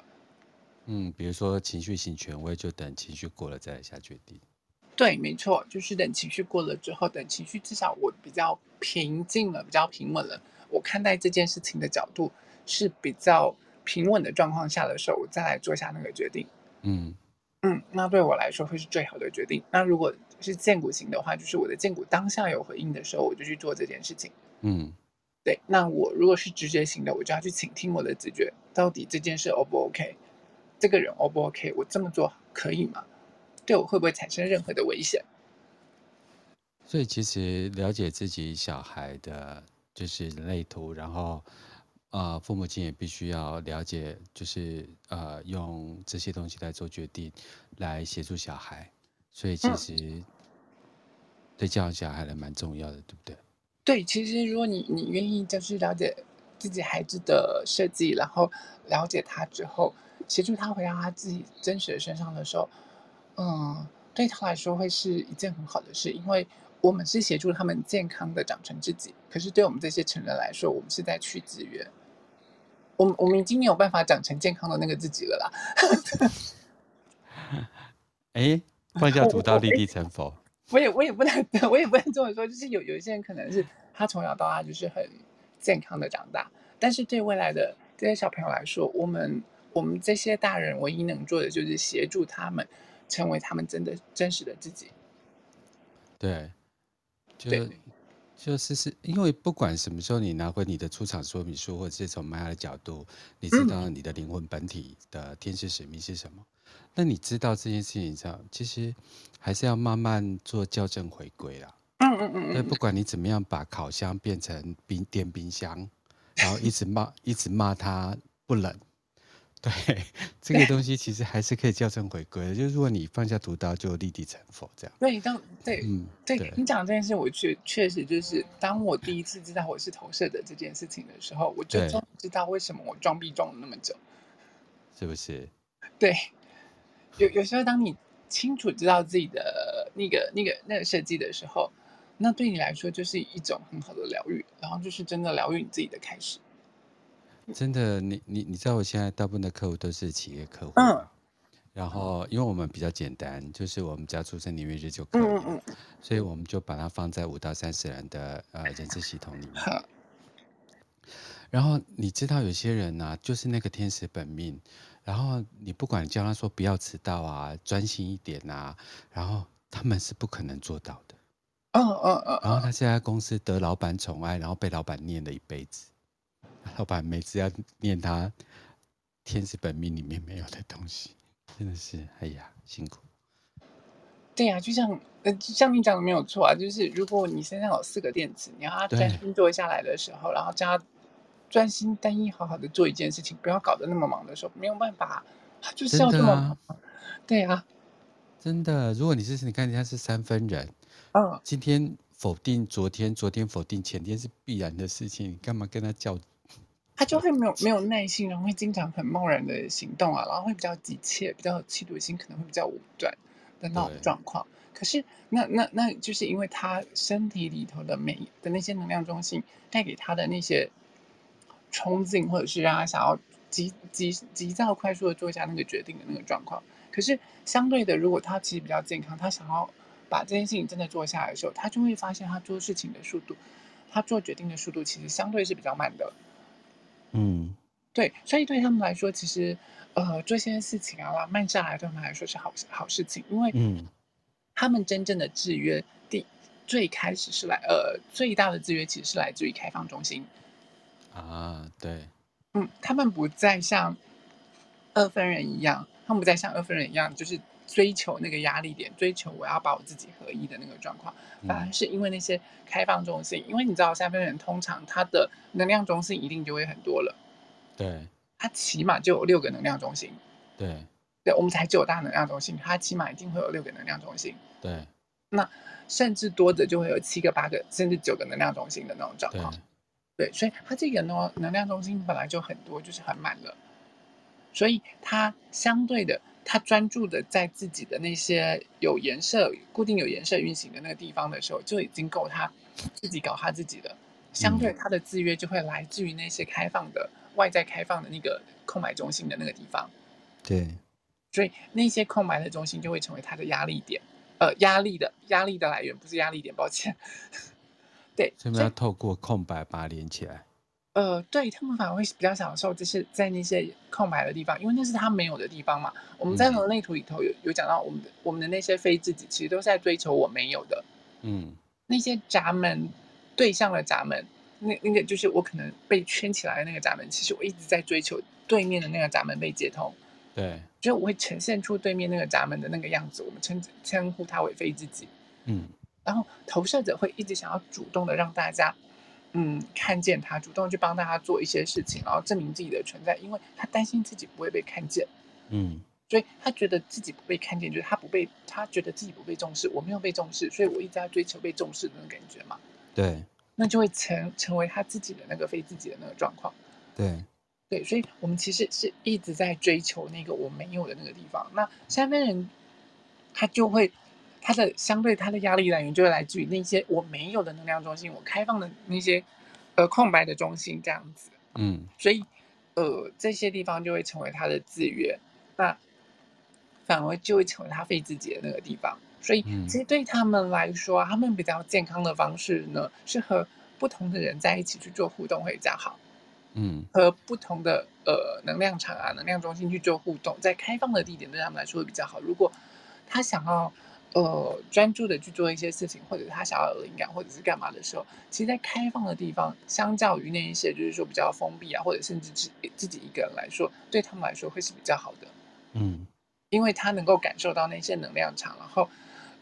嗯，比如说情绪型权威，就等情绪过了再来下决定。对，没错，就是等情绪过了之后，等情绪至少我比较平静了，比较平稳了，我看待这件事情的角度是比较平稳的状况下的时候，我再来做下那个决定。嗯嗯，那对我来说会是最好的决定。那如果是荐股型的话，就是我的荐股当下有回应的时候，我就去做这件事情。嗯，对。那我如果是直觉型的，我就要去倾听我的直觉，到底这件事 O 不 OK？这个人 O 不 OK？我这么做可以吗？对我会不会产生任何的危险？所以其实了解自己小孩的，就是人类图，然后，呃，父母亲也必须要了解，就是呃，用这些东西来做决定，来协助小孩。所以其实对教养小孩还蛮重要的，对不对？对，其实如果你你愿意就是了解自己孩子的设计，然后了解他之后。协助他回到他自己真实的身上的时候，嗯，对他来说会是一件很好的事，因为我们是协助他们健康的长成自己。可是对我们这些成人来说，我们是在去资源。我们我们已经没有办法长成健康的那个自己了啦。哎，放下屠刀立地成佛。我也我也不能我也不能这么说，就是有有一些人可能是他从小到大就是很健康的长大，但是对未来的这些小朋友来说，我们。我们这些大人唯一能做的就是协助他们成为他们真的真实的自己。对，就对就是是因为不管什么时候你拿回你的出厂说明书，或者是从玛雅的角度，你知道你的灵魂本体的天使使命是什么？那、嗯、你知道这件事情上，其实还是要慢慢做校正回归啦。嗯嗯嗯。那不管你怎么样把烤箱变成冰电冰箱，然后一直骂一直骂它不冷。对，这个东西其实还是可以校正回归的。就是如果你放下屠刀，就立地成佛这样。对，当对，嗯，对，对你讲这件事，我确确实就是，当我第一次知道我是投射的这件事情的时候，我就终于知道为什么我装逼装了那么久，是不是？对，有有时候当你清楚知道自己的那个那个那个设计的时候，那对你来说就是一种很好的疗愈，然后就是真的疗愈你自己的开始。真的，你你你知道，我现在大部分的客户都是企业客户，嗯，然后因为我们比较简单，就是我们只要出生年月日就可以了，嗯嗯，所以我们就把它放在五到三十人的呃人事系统里面。然后你知道有些人呢、啊，就是那个天使本命，然后你不管叫他说不要迟到啊，专心一点啊，然后他们是不可能做到的。嗯嗯嗯。然后他现在公司得老板宠爱，然后被老板念了一辈子。老板每次要念他天使本命里面没有的东西，真的是哎呀辛苦。对呀、啊，就像呃，像你讲的没有错啊，就是如果你身上有四个电池，你要他专心坐下来的时候，然后叫他。专心单一好好的做一件事情，不要搞得那么忙的时候，没有办法，就是要这么对啊，真的。如果你是你看人家是三分人，嗯，今天否定昨天，昨天否定前天是必然的事情，你干嘛跟他较？他就会没有没有耐心，然后会经常很贸然的行动啊，然后会比较急切，比较有企图心，可能会比较武断的那种状况。可是那那那就是因为他身体里头的每的那些能量中心带给他的那些。冲劲，或者是让他想要急急急躁、快速的做一下那个决定的那个状况。可是相对的，如果他其实比较健康，他想要把这件事情真的做下来的时候，他就会发现他做事情的速度，他做决定的速度其实相对是比较慢的。嗯，对，所以对他们来说，其实呃做些事情啊，慢下来对他们来说是好好事情，因为嗯，他们真正的制约第最开始是来呃最大的制约其实是来自于开放中心。啊，对，嗯，他们不再像二分人一样，他们不再像二分人一样，就是追求那个压力点，追求我要把我自己合一的那个状况，反而是因为那些开放中心，嗯、因为你知道三分人通常他的能量中心一定就会很多了，对，他起码就有六个能量中心，对，对，我们才九大能量中心，他起码一定会有六个能量中心，对，那甚至多的就会有七个、八个，甚至九个能量中心的那种状况。对，所以他这个呢，能量中心本来就很多，就是很满了，所以他相对的，他专注的在自己的那些有颜色、固定有颜色运行的那个地方的时候，就已经够他自己搞他自己的。相对他的制约就会来自于那些开放的、外在开放的那个空白中心的那个地方。对，所以那些空白的中心就会成为他的压力点，呃，压力的压力的来源不是压力点，抱歉。对，所以要透过空白把它连起来。呃，对，他们反而会比较享受，就是在那些空白的地方，因为那是他没有的地方嘛。我们在人类图里头有有讲到，我们的我们的那些非自己，其实都是在追求我没有的。嗯，那些闸门对向的闸门，那那个就是我可能被圈起来的那个闸门，其实我一直在追求对面的那个闸门被接通。对，就我会呈现出对面那个闸门的那个样子，我们称称呼它为非自己。嗯。然后投射者会一直想要主动的让大家，嗯，看见他，主动去帮大家做一些事情，然后证明自己的存在，因为他担心自己不会被看见，嗯，所以他觉得自己不被看见，就是他不被，他觉得自己不被重视，我没有被重视，所以我一直在追求被重视的那种感觉嘛，对，那就会成成为他自己的那个非自己的那个状况，对，对，所以我们其实是一直在追求那个我没有的那个地方，那三分人他就会。它的相对，它的压力来源就会来自于那些我没有的能量中心，我开放的那些呃空白的中心这样子，嗯，所以呃这些地方就会成为他的制约，那反而就会成为他费自己的那个地方。所以其实对他们来说，他们比较健康的方式呢，是和不同的人在一起去做互动会比较好，嗯，和不同的呃能量场啊、能量中心去做互动，在开放的地点对他们来说会比较好。如果他想要。呃，专注的去做一些事情，或者他想要有灵感，或者是干嘛的时候，其实，在开放的地方，相较于那一些就是说比较封闭啊，或者甚至自自己一个人来说，对他们来说会是比较好的。嗯，因为他能够感受到那些能量场，然后，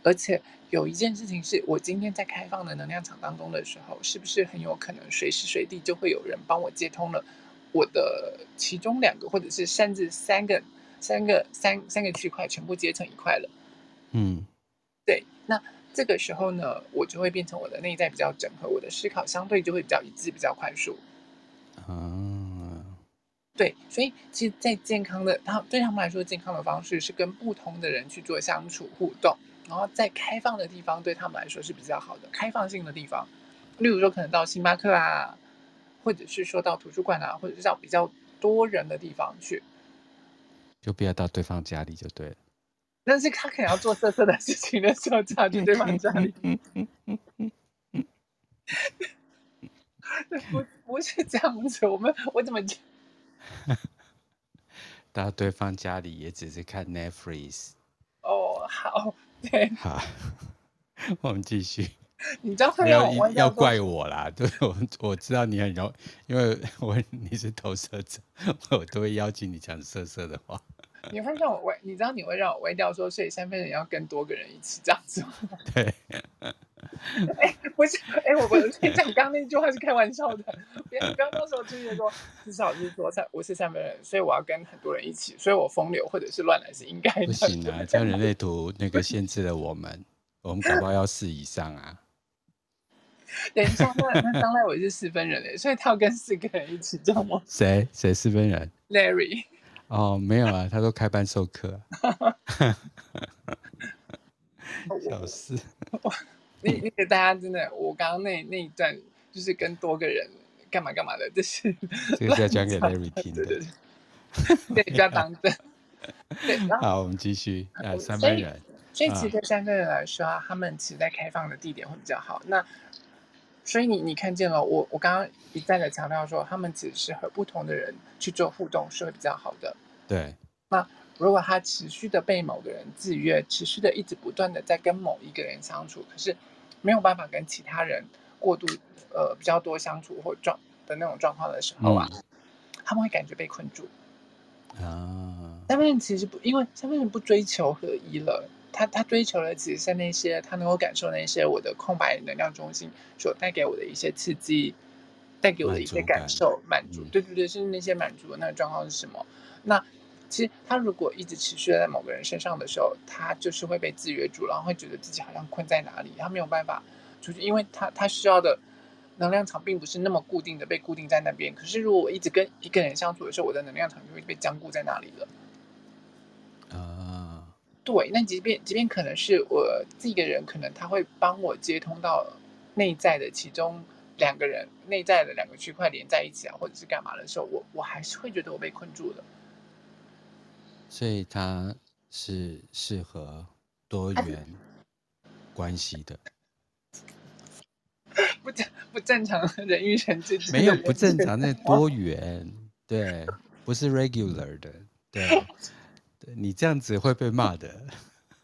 而且有一件事情是我今天在开放的能量场当中的时候，是不是很有可能随时随地就会有人帮我接通了我的其中两个，或者是甚至三个、三个、三三个区块全部接成一块了？嗯。对，那这个时候呢，我就会变成我的内在比较整合，我的思考相对就会比较一致，比较快速。啊，对，所以其实，在健康的他对他们来说，健康的方式是跟不同的人去做相处互动，然后在开放的地方对他们来说是比较好的，开放性的地方，例如说可能到星巴克啊，或者是说到图书馆啊，或者是到比较多人的地方去。就不要到对方家里就对了。但是他可能要做色色的事情的时候，就去对方家里。不不是这样子，我们我怎么讲？到对方家里也只是看 Netflix。哦，好，对，好，我们继续。你知道会要要怪我啦，对，我我知道你很容，因为我你是投射者，我都会邀请你讲色色的话。你会让我歪，你知道你会让我歪掉说，所以三分人要跟多个人一起这样子吗？对。哎，不是，哎，我我跟你讲，刚刚那句话是开玩笑的，别不要到时候就是说，至少是说三，我是三分人，所以我要跟很多人一起，所以我风流或者是乱来是应该的。不行啊，这样人类图那个限制了我们，我们搞不好要四以上啊。等一下，那那张赖伟是四分人诶，所以他要跟四个人一起，知道吗？谁谁四分人？Larry。哦，没有啊，他都开班授课。小事。你你给大家真的，我刚刚那那一段就是跟多个人干嘛干嘛的，就是这个是要讲给 Larry 听的。对，对，对，不要当真。对，好，我们继续啊，三班人。所以，其实对三个人来说啊，他们其实在开放的地点会比较好。那所以你你看见了我，我刚刚一再的强调说，他们只是和不同的人去做互动是会比较好的。对。那如果他持续的被某个人制约，持续的一直不断的在跟某一个人相处，可是没有办法跟其他人过度呃比较多相处或状的那种状况的时候啊，嗯、他们会感觉被困住。啊。三分人其实不，因为三分人不追求合一了。他他追求的其实是那些他能够感受那些我的空白能量中心所带给我的一些刺激，带给我的一些感受满足，对对对，是那些满足的那个状况是什么？那其实他如果一直持续在某个人身上的时候，他就是会被制约住，然后会觉得自己好像困在哪里，他没有办法出去，因为他他需要的能量场并不是那么固定的被固定在那边。可是如果我一直跟一个人相处的时候，我的能量场就会被僵固在那里了。对，那即便即便可能是我这个人，可能他会帮我接通到内在的其中两个人，内在的两个区块连在一起啊，或者是干嘛的时候，我我还是会觉得我被困住了。所以他是适合多元关系的，不正不正常人与人之间没有不正常，那多元对，不是 regular 的对。你这样子会被骂的，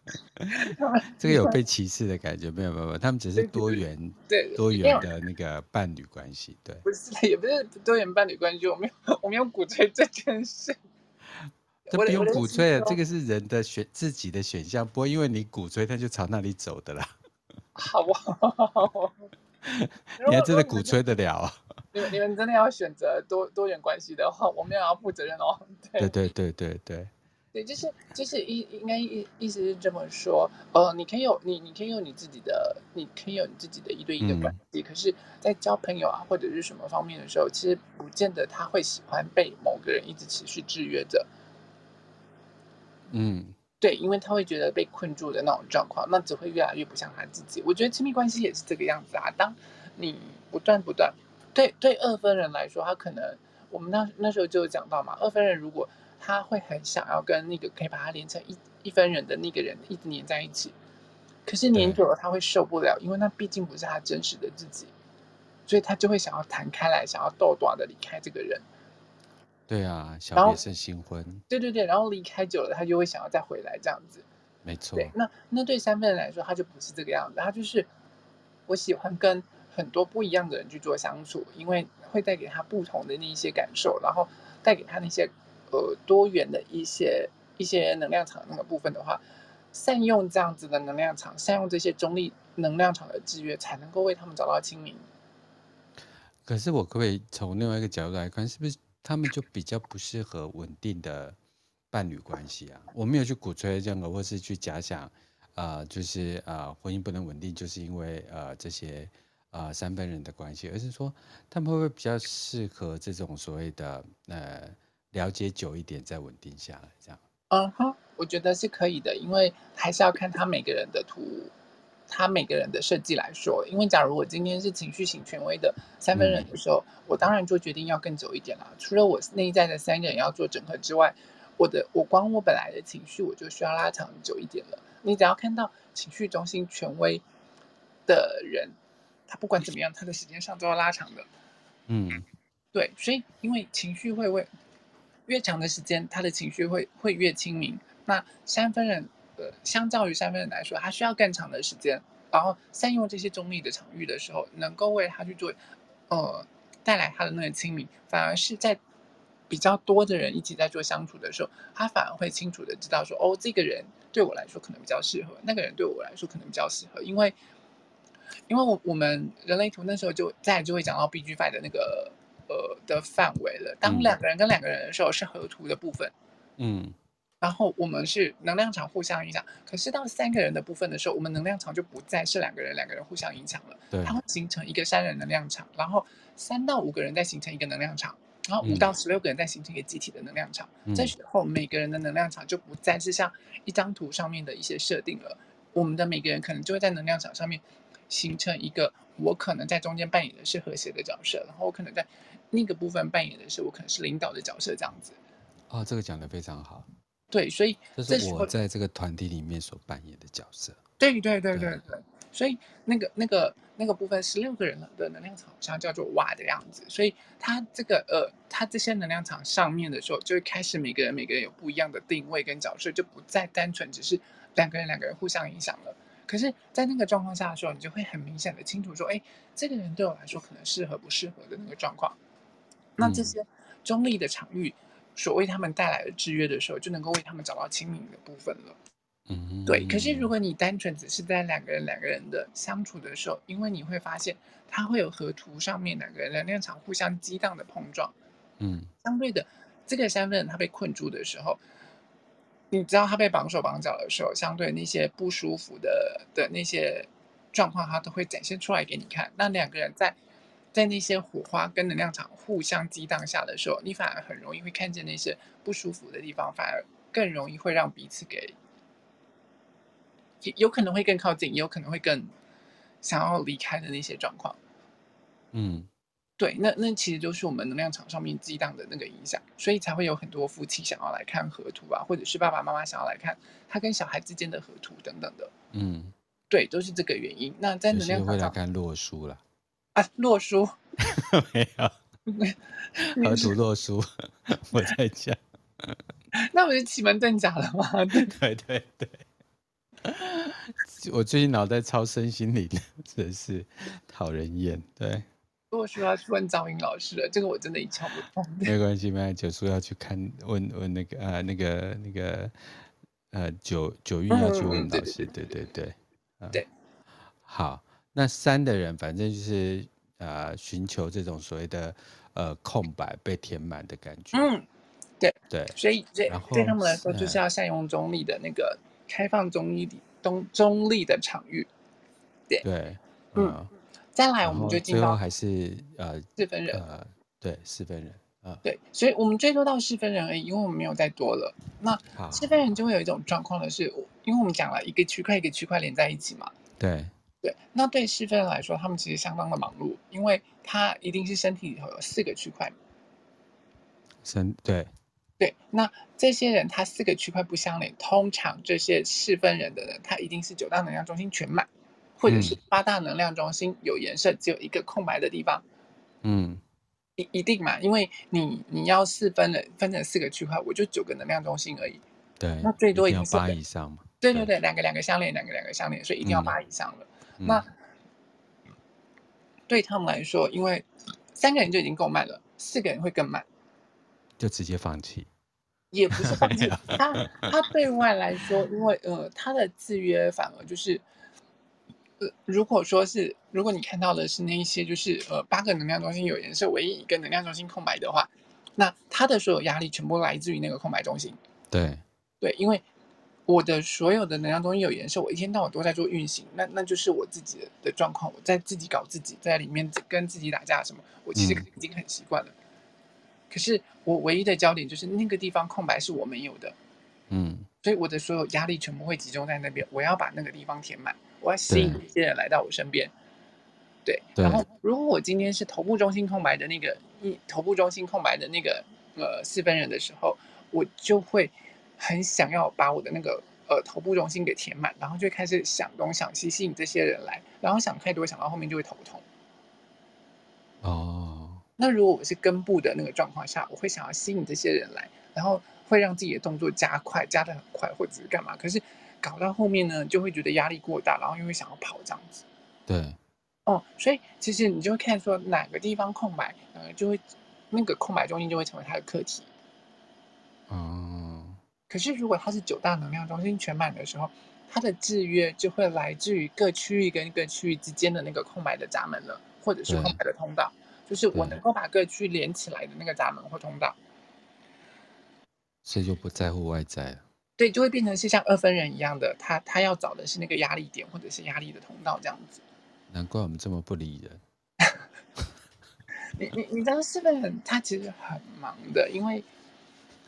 这个有被歧视的感觉没有？没有，没有，他们只是多元，对，对多元的那个伴侣关系，对，不是，也不是多元伴侣关系，我没有，我没有鼓吹这件事，这不用鼓吹的，这个是人的选自己的选项，不会因为你鼓吹，他就朝那里走的啦，好不好？你还真的鼓吹得了啊？你们你们真的要选择多多元关系的话，我们也要负责任哦，对对对对对。对，就是就是意应该意意思是这么说，呃，你可以有你你可以有你自己的，你可以有你自己的一对一的关系，嗯、可是，在交朋友啊或者是什么方面的时候，其实不见得他会喜欢被某个人一直持续制约着。嗯，对，因为他会觉得被困住的那种状况，那只会越来越不像他自己。我觉得亲密关系也是这个样子啊，当你不断不断，对对二分人来说，他可能我们那那时候就有讲到嘛，二分人如果。他会很想要跟那个可以把他连成一一分人的那个人一直黏在一起，可是黏久了他会受不了，因为那毕竟不是他真实的自己，所以他就会想要弹开来，想要斗短的离开这个人。对啊，小别胜新婚。对对对，然后离开久了，他就会想要再回来这样子。没错。对，那那对三分人来说，他就不是这个样子，他就是我喜欢跟很多不一样的人去做相处，因为会带给他不同的那一些感受，然后带给他那些。呃，多元的一些一些能量场那个部分的话，善用这样子的能量场，善用这些中立能量场的制约，才能够为他们找到清明。可是我可不可以从另外一个角度来看，是不是他们就比较不适合稳定的伴侣关系啊？我没有去鼓吹任何，或是去假想，啊、呃，就是啊、呃，婚姻不能稳定，就是因为呃这些啊、呃、三分人的关系，而是说他们会不会比较适合这种所谓的呃。了解久一点，再稳定下来，这样。嗯哼，我觉得是可以的，因为还是要看他每个人的图，他每个人的设计来说。因为假如我今天是情绪型权威的三分人的时候，嗯、我当然就决定要更久一点啦。除了我内在的三个人要做整合之外，我的我光我本来的情绪我就需要拉长久一点了。你只要看到情绪中心权威的人，他不管怎么样，他的时间上都要拉长的。嗯，对，所以因为情绪会为越长的时间，他的情绪会会越清明。那三分人呃，相较于三分人来说，他需要更长的时间，然后善用这些中立的场域的时候，能够为他去做呃带来他的那个清明，反而是在。比较多的人一起在做相处的时候，他反而会清楚的知道说，哦，这个人对我来说可能比较适合，那个人对我来说可能比较适合，因为，因为我我们人类图那时候就再就会讲到 B G five 的那个的范围了。当两个人跟两个人的时候是合图的部分，嗯，然后我们是能量场互相影响。可是到三个人的部分的时候，我们能量场就不再是两个人两个人互相影响了，对，它会形成一个三人能量场，然后三到五个人再形成一个能量场。然后五到十六个人再形成一个集体的能量场，嗯、这时候每个人的能量场就不再是像一张图上面的一些设定了。我们的每个人可能就会在能量场上面形成一个，我可能在中间扮演的是和谐的角色，然后我可能在那个部分扮演的是我可能是领导的角色，这样子。哦，这个讲的非常好。对，所以这是我在这个团体里面所扮演的角色。对对对对对，所以那个那个那个部分是六个人的能量场像叫做瓦的样子，所以他这个呃，他这些能量场上面的时候，就会开始每个人每个人有不一样的定位跟角色，就不再单纯只是两个人两个人互相影响了。可是，在那个状况下的时候，你就会很明显的清楚说，哎，这个人对我来说可能适合不适合的那个状况。那这些中立的场域所为他们带来的制约的时候，就能够为他们找到亲民的部分了。嗯，对。可是如果你单纯只是在两个人两个人的相处的时候，因为你会发现，它会有河图上面两个人能量场互相激荡的碰撞。嗯，相对的，这个三分人他被困住的时候，你知道他被绑手绑脚的时候，相对那些不舒服的的那些状况，他都会展现出来给你看。那两个人在在那些火花跟能量场互相激荡下的时候，你反而很容易会看见那些不舒服的地方，反而更容易会让彼此给。有可能会更靠近，也有可能会更想要离开的那些状况。嗯，对，那那其实就是我们能量场上面激荡的那个影响，所以才会有很多夫妻想要来看合图啊，或者是爸爸妈妈想要来看他跟小孩之间的合图等等的。嗯，对，都是这个原因。那在能量场上，会来看洛书了啊？洛书 没有，合图洛书，我在讲。那不是奇门遁甲了吗？对对对对。我最近脑袋超身心灵的，真是讨人厌。对，洛书要去问赵云老师了，这个我真的一窍不通。没关系，没关系。九叔要去看，问问那个呃，那个那个呃，九九运要去问老师。对对对，对。好，那三的人，反正就是呃，寻求这种所谓的呃空白被填满的感觉。嗯，对对。所以对对他们来说，就是要善用中立的那个。开放中立的中中立的场域，对对，嗯，嗯，再来我们就进到还是呃四分人，呃对四分人啊，对，所以我们最多到四分人而已，因为我们没有再多了。那四分人就会有一种状况的是，因为我们讲了一个区块一个区块连在一起嘛，对对，那对四分人来说，他们其实相当的忙碌，因为他一定是身体里头有四个区块，身对。对，那这些人他四个区块不相连，通常这些四分人的人，他一定是九大能量中心全满，或者是八大能量中心有颜色，只有一个空白的地方。嗯，一一定嘛，因为你你要四分了分成四个区块，我就九个能量中心而已。对，那最多一定是八以上嘛。对对对，两个两个相连，两个两个相连，所以一定要八以上了。嗯、那、嗯、对他们来说，因为三个人就已经够慢了，四个人会更慢，就直接放弃。也不是放弃 他，他对外来说，因为呃，他的制约反而就是，呃，如果说是，如果你看到的是那一些就是呃八个能量中心有颜色，唯一一个能量中心空白的话，那他的所有压力全部来自于那个空白中心。对对，因为我的所有的能量中心有颜色，我一天到晚都在做运行，那那就是我自己的的状况，我在自己搞自己，在里面跟自己打架什么，我其实已经很习惯了。嗯可是我唯一的焦点就是那个地方空白是我没有的，嗯，所以我的所有压力全部会集中在那边，我要把那个地方填满，我要吸引一些人来到我身边，对，对。然后如果我今天是头部中心空白的那个一头部中心空白的那个呃四分人的时候，我就会很想要把我的那个呃头部中心给填满，然后就开始想东想西，吸引这些人来，然后想太多，想到后面就会头痛。哦，那如果我是根部的那个状况下，我会想要吸引这些人来，然后会让自己的动作加快，加得很快，或者是干嘛？可是搞到后面呢，就会觉得压力过大，然后又会想要跑这样子。对。哦，所以其实你就会看说哪个地方空白，呃，就会那个空白中心就会成为他的课题。哦。可是如果它是九大能量中心全满的时候，它的制约就会来自于各区域跟各区域之间的那个空白的闸门了，或者是空白的通道，就是我能够把各区连起来的那个闸门或通道。所以就不在乎外在了。对，就会变成是像二分人一样的，他他要找的是那个压力点或者是压力的通道这样子。难怪我们这么不理人。你你你知道四分人他其实很忙的，因为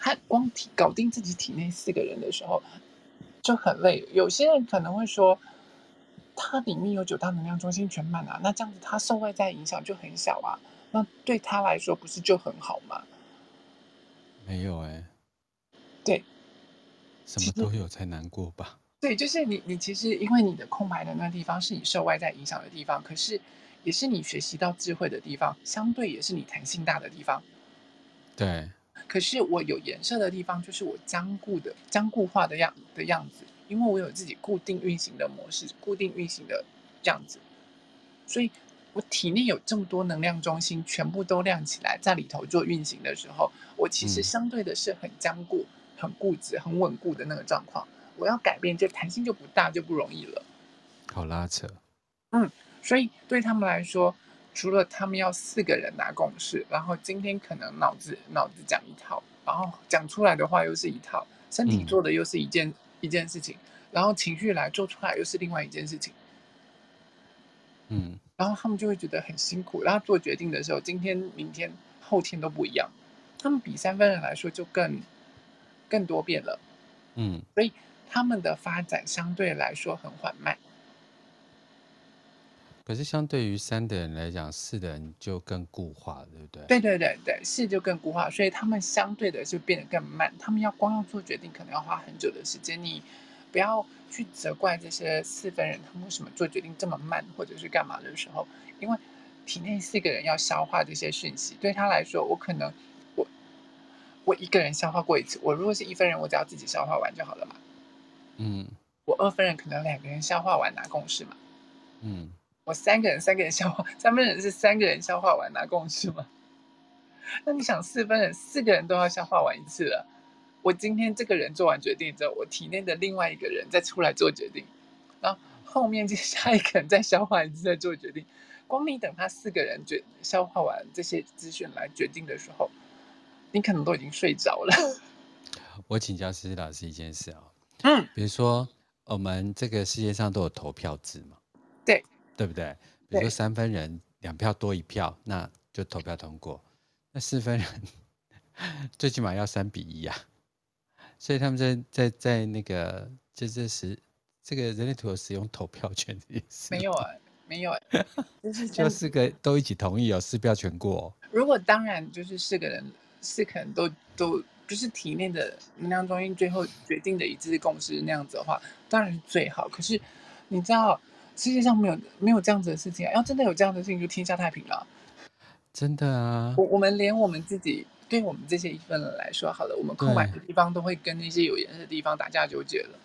他光体搞定自己体内四个人的时候就很累。有些人可能会说，他里面有九大能量中心全满啊，那这样子他受外在影响就很小啊，那对他来说不是就很好吗？没有哎、欸，对，什么都有才难过吧。对，就是你，你其实因为你的空白的那个地方是你受外在影响的地方，可是也是你学习到智慧的地方，相对也是你弹性大的地方。对。可是我有颜色的地方，就是我僵固的、僵固化的样的样子，因为我有自己固定运行的模式、固定运行的这样子，所以我体内有这么多能量中心，全部都亮起来，在里头做运行的时候，我其实相对的是很僵固、很固执、很稳固的那个状况。我要改变，这弹性就不大，就不容易了。好拉扯。嗯，所以对他们来说，除了他们要四个人拿共识，然后今天可能脑子脑子讲一套，然后讲出来的话又是一套，身体做的又是一件、嗯、一件事情，然后情绪来做出来又是另外一件事情。嗯，然后他们就会觉得很辛苦，然后做决定的时候，今天、明天、后天都不一样。他们比三分人来说就更更多变了。嗯，所以。他们的发展相对来说很缓慢，可是相对于三的人来讲，四的人就更固化，对不对？对对对对，四就更固化，所以他们相对的就变得更慢。他们要光要做决定，可能要花很久的时间。你不要去责怪这些四分人，他们为什么做决定这么慢，或者是干嘛的时候，因为体内四个人要消化这些讯息，对他来说，我可能我我一个人消化过一次，我如果是一分人，我只要自己消化完就好了嘛。嗯，我二分人可能两个人消化完拿共识嘛。嗯，我三个人三个人消化，三分人是三个人消化完拿共识吗。那你想四分人四个人都要消化完一次了，我今天这个人做完决定之后，我体内的另外一个人再出来做决定，然后后面接下一个人再消化一次再做决定。光你等他四个人决消化完这些资讯来决定的时候，你可能都已经睡着了。我请教思思老师一件事啊、哦。嗯，比如说，我们这个世界上都有投票制嘛，对，对不对？比如说三分人两票多一票，那就投票通过。那四分人 最起码要三比一啊，所以他们在在在那个就是使这个人类图有使用投票权的意思？没有啊，没有，就是就四个都一起同意哦，四票全过哦。如果当然就是四个人，四个人都都。就是体内的能量中心最后决定的一致共识那样子的话，当然是最好。可是你知道世界上没有没有这样子的事情啊！要真的有这样的事情，就天下太平了。真的啊！我我们连我们自己，对我们这些一分人来说，好了，我们空白的地方都会跟那些有颜色的地方打架纠结了。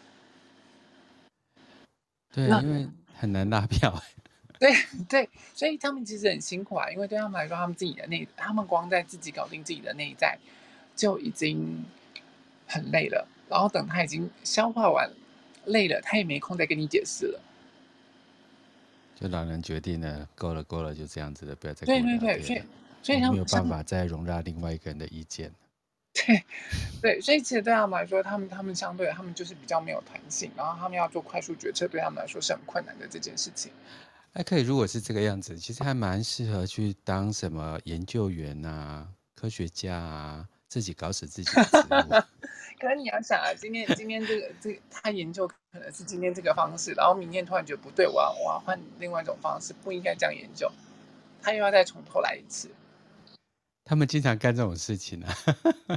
对，因为很难拉票。对对，所以他们其实很辛苦啊，因为对他们来说，他们自己的内，他们光在自己搞定自己的内在。就已经很累了，然后等他已经消化完，累了，他也没空再跟你解释了。就老人决定了，够了，够了，就这样子的，不要再对对对，所以所以他们没有办法再容纳另外一个人的意见。对对，所以其实对他们来说，他们他们相对他们就是比较没有弹性，然后他们要做快速决策，对他们来说是很困难的这件事情。还可以，如果是这个样子，其实还蛮适合去当什么研究员啊、科学家啊。自己搞死自己的 可是你要想啊，今天今天这个这个、他研究可能是今天这个方式，然后明天突然觉得不对，我要我要换另外一种方式，不应该这样研究，他又要再从头来一次。他们经常干这种事情啊。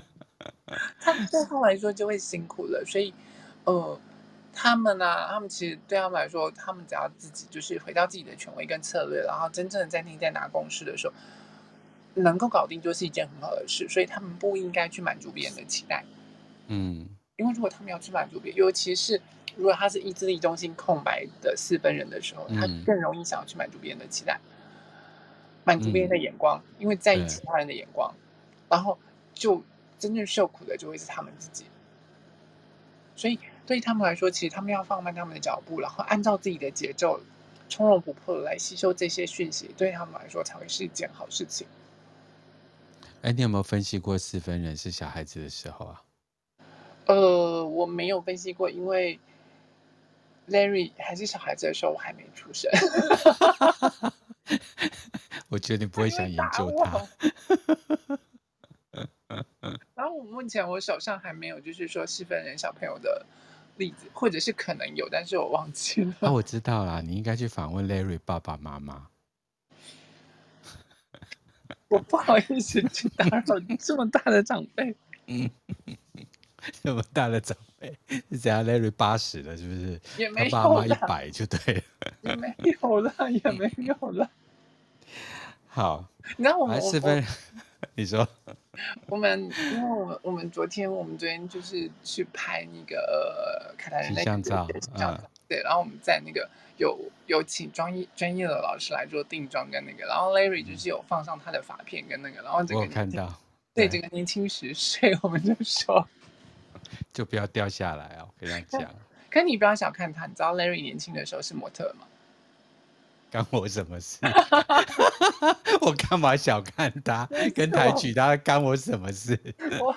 他们对他们来说就会辛苦了。所以，呃，他们呢、啊，他们其实对他们来说，他们只要自己就是回到自己的权威跟策略，然后真正的在那在拿公式的时候，能够搞定就是一件很好的事。所以他们不应该去满足别人的期待。嗯，因为如果他们要去满足别人，尤其是如果他是意志力中心空白的四分人的时候，他更容易想要去满足别人的期待。满足别人的眼光，嗯，因为在意其他人的眼光，然后就真正受苦的就会是他们自己。所以对于他们来说，其实他们要放慢他们的脚步，然后按照自己的节奏，从容不迫的来吸收这些讯息，对他们来说才会是一件好事情。哎，你有没有分析过四分人是小孩子的时候啊？呃，我没有分析过，因为 Larry 还是小孩子的时候，我还没出生。我觉得你不会想研究他。然后我目前我手上还没有，就是说四分人小朋友的例子，或者是可能有，但是我忘记了。啊，我知道了，你应该去访问 Larry 爸爸妈妈。我不好意思去打扰这么大的长辈。嗯，这么大的长辈是怎样？Larry 八十了，是不是？也没有。他爸妈一百就对了。也没有了，也没有了。好，你知道我们四分，你说，我们因为我们我们昨天我们昨天就是去拍那个卡塔人的形象照，对，然后我们在那个有有请专业专业的老师来做定妆跟那个，然后 Larry 就是有放上他的发片跟那个，然后这个我看到，对，这个年轻十岁，我们就说，就不要掉下来啊，我跟他讲，可是你不要小看他，你知道 Larry 年轻的时候是模特吗？干我什么事？我干嘛小看他？跟抬举他干我什么事？我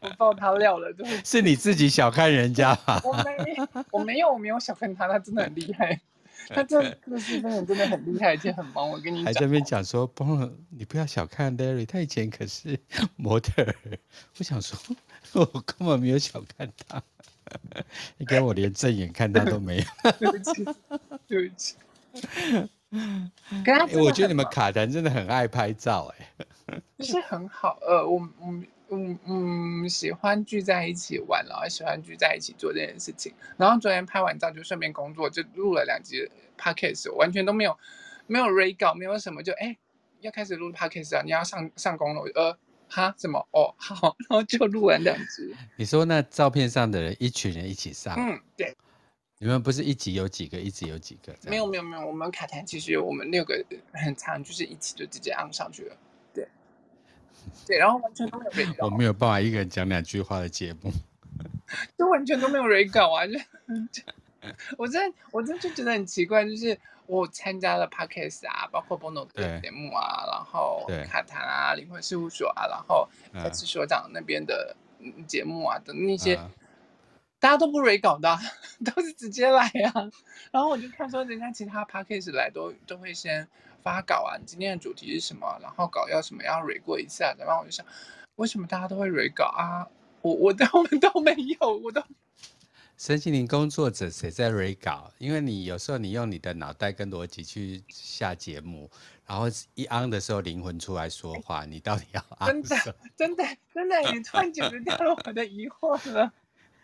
我爆他料了，就是是你自己小看人家吧？我没我没有我没有小看他，他真的很厉害。他这 这四分人真的很厉害，而且很忙。我跟你讲，还在那边讲说，帮了你不要小看 Larry，他以前可是 模特儿。我想说，我根本没有小看他，应该我连正眼看他都没有。对不起，对不起。欸、我觉得你们卡达真的很爱拍照，哎，就是很好。呃，我我我嗯喜欢聚在一起玩，然后喜欢聚在一起做这件事情。然后昨天拍完照就顺便工作，就录了两集 podcast，完全都没有没有 re 稿，没有什么，就哎、欸、要开始录 podcast 啊，你要上上工了，呃哈什么哦好，然后就录完两集。你说那照片上的人，一群人一起上？嗯，对。你们不是一集有几个，一集有几个？没有没有没有，我们卡台其实我们六个很长，就是一起就直接按上去了。对，然后完全都没有。我没有办法一个人讲两句话的节目，就完全都没有 re 稿啊！就，我真的我真的就觉得很奇怪，就是我参加了 podcast 啊，包括 Bono 的节目啊，然后卡塔啊，灵魂事务所啊，然后还是所长那边的节目啊的那些。大家都不 re 搞的、啊，都是直接来啊。然后我就看说，人家其他 podcast 来都都会先发稿啊，你今天的主题是什么？然后稿要什么要 re 过一次啊？然后我就想，为什么大家都会 re 稿啊？我我我们都没有，我都。身心灵工作者谁在 re 稿？因为你有时候你用你的脑袋跟逻辑去下节目，然后一 on 的时候灵魂出来说话，你到底要 on？真的真的真的，你突然解决掉了我的疑惑了。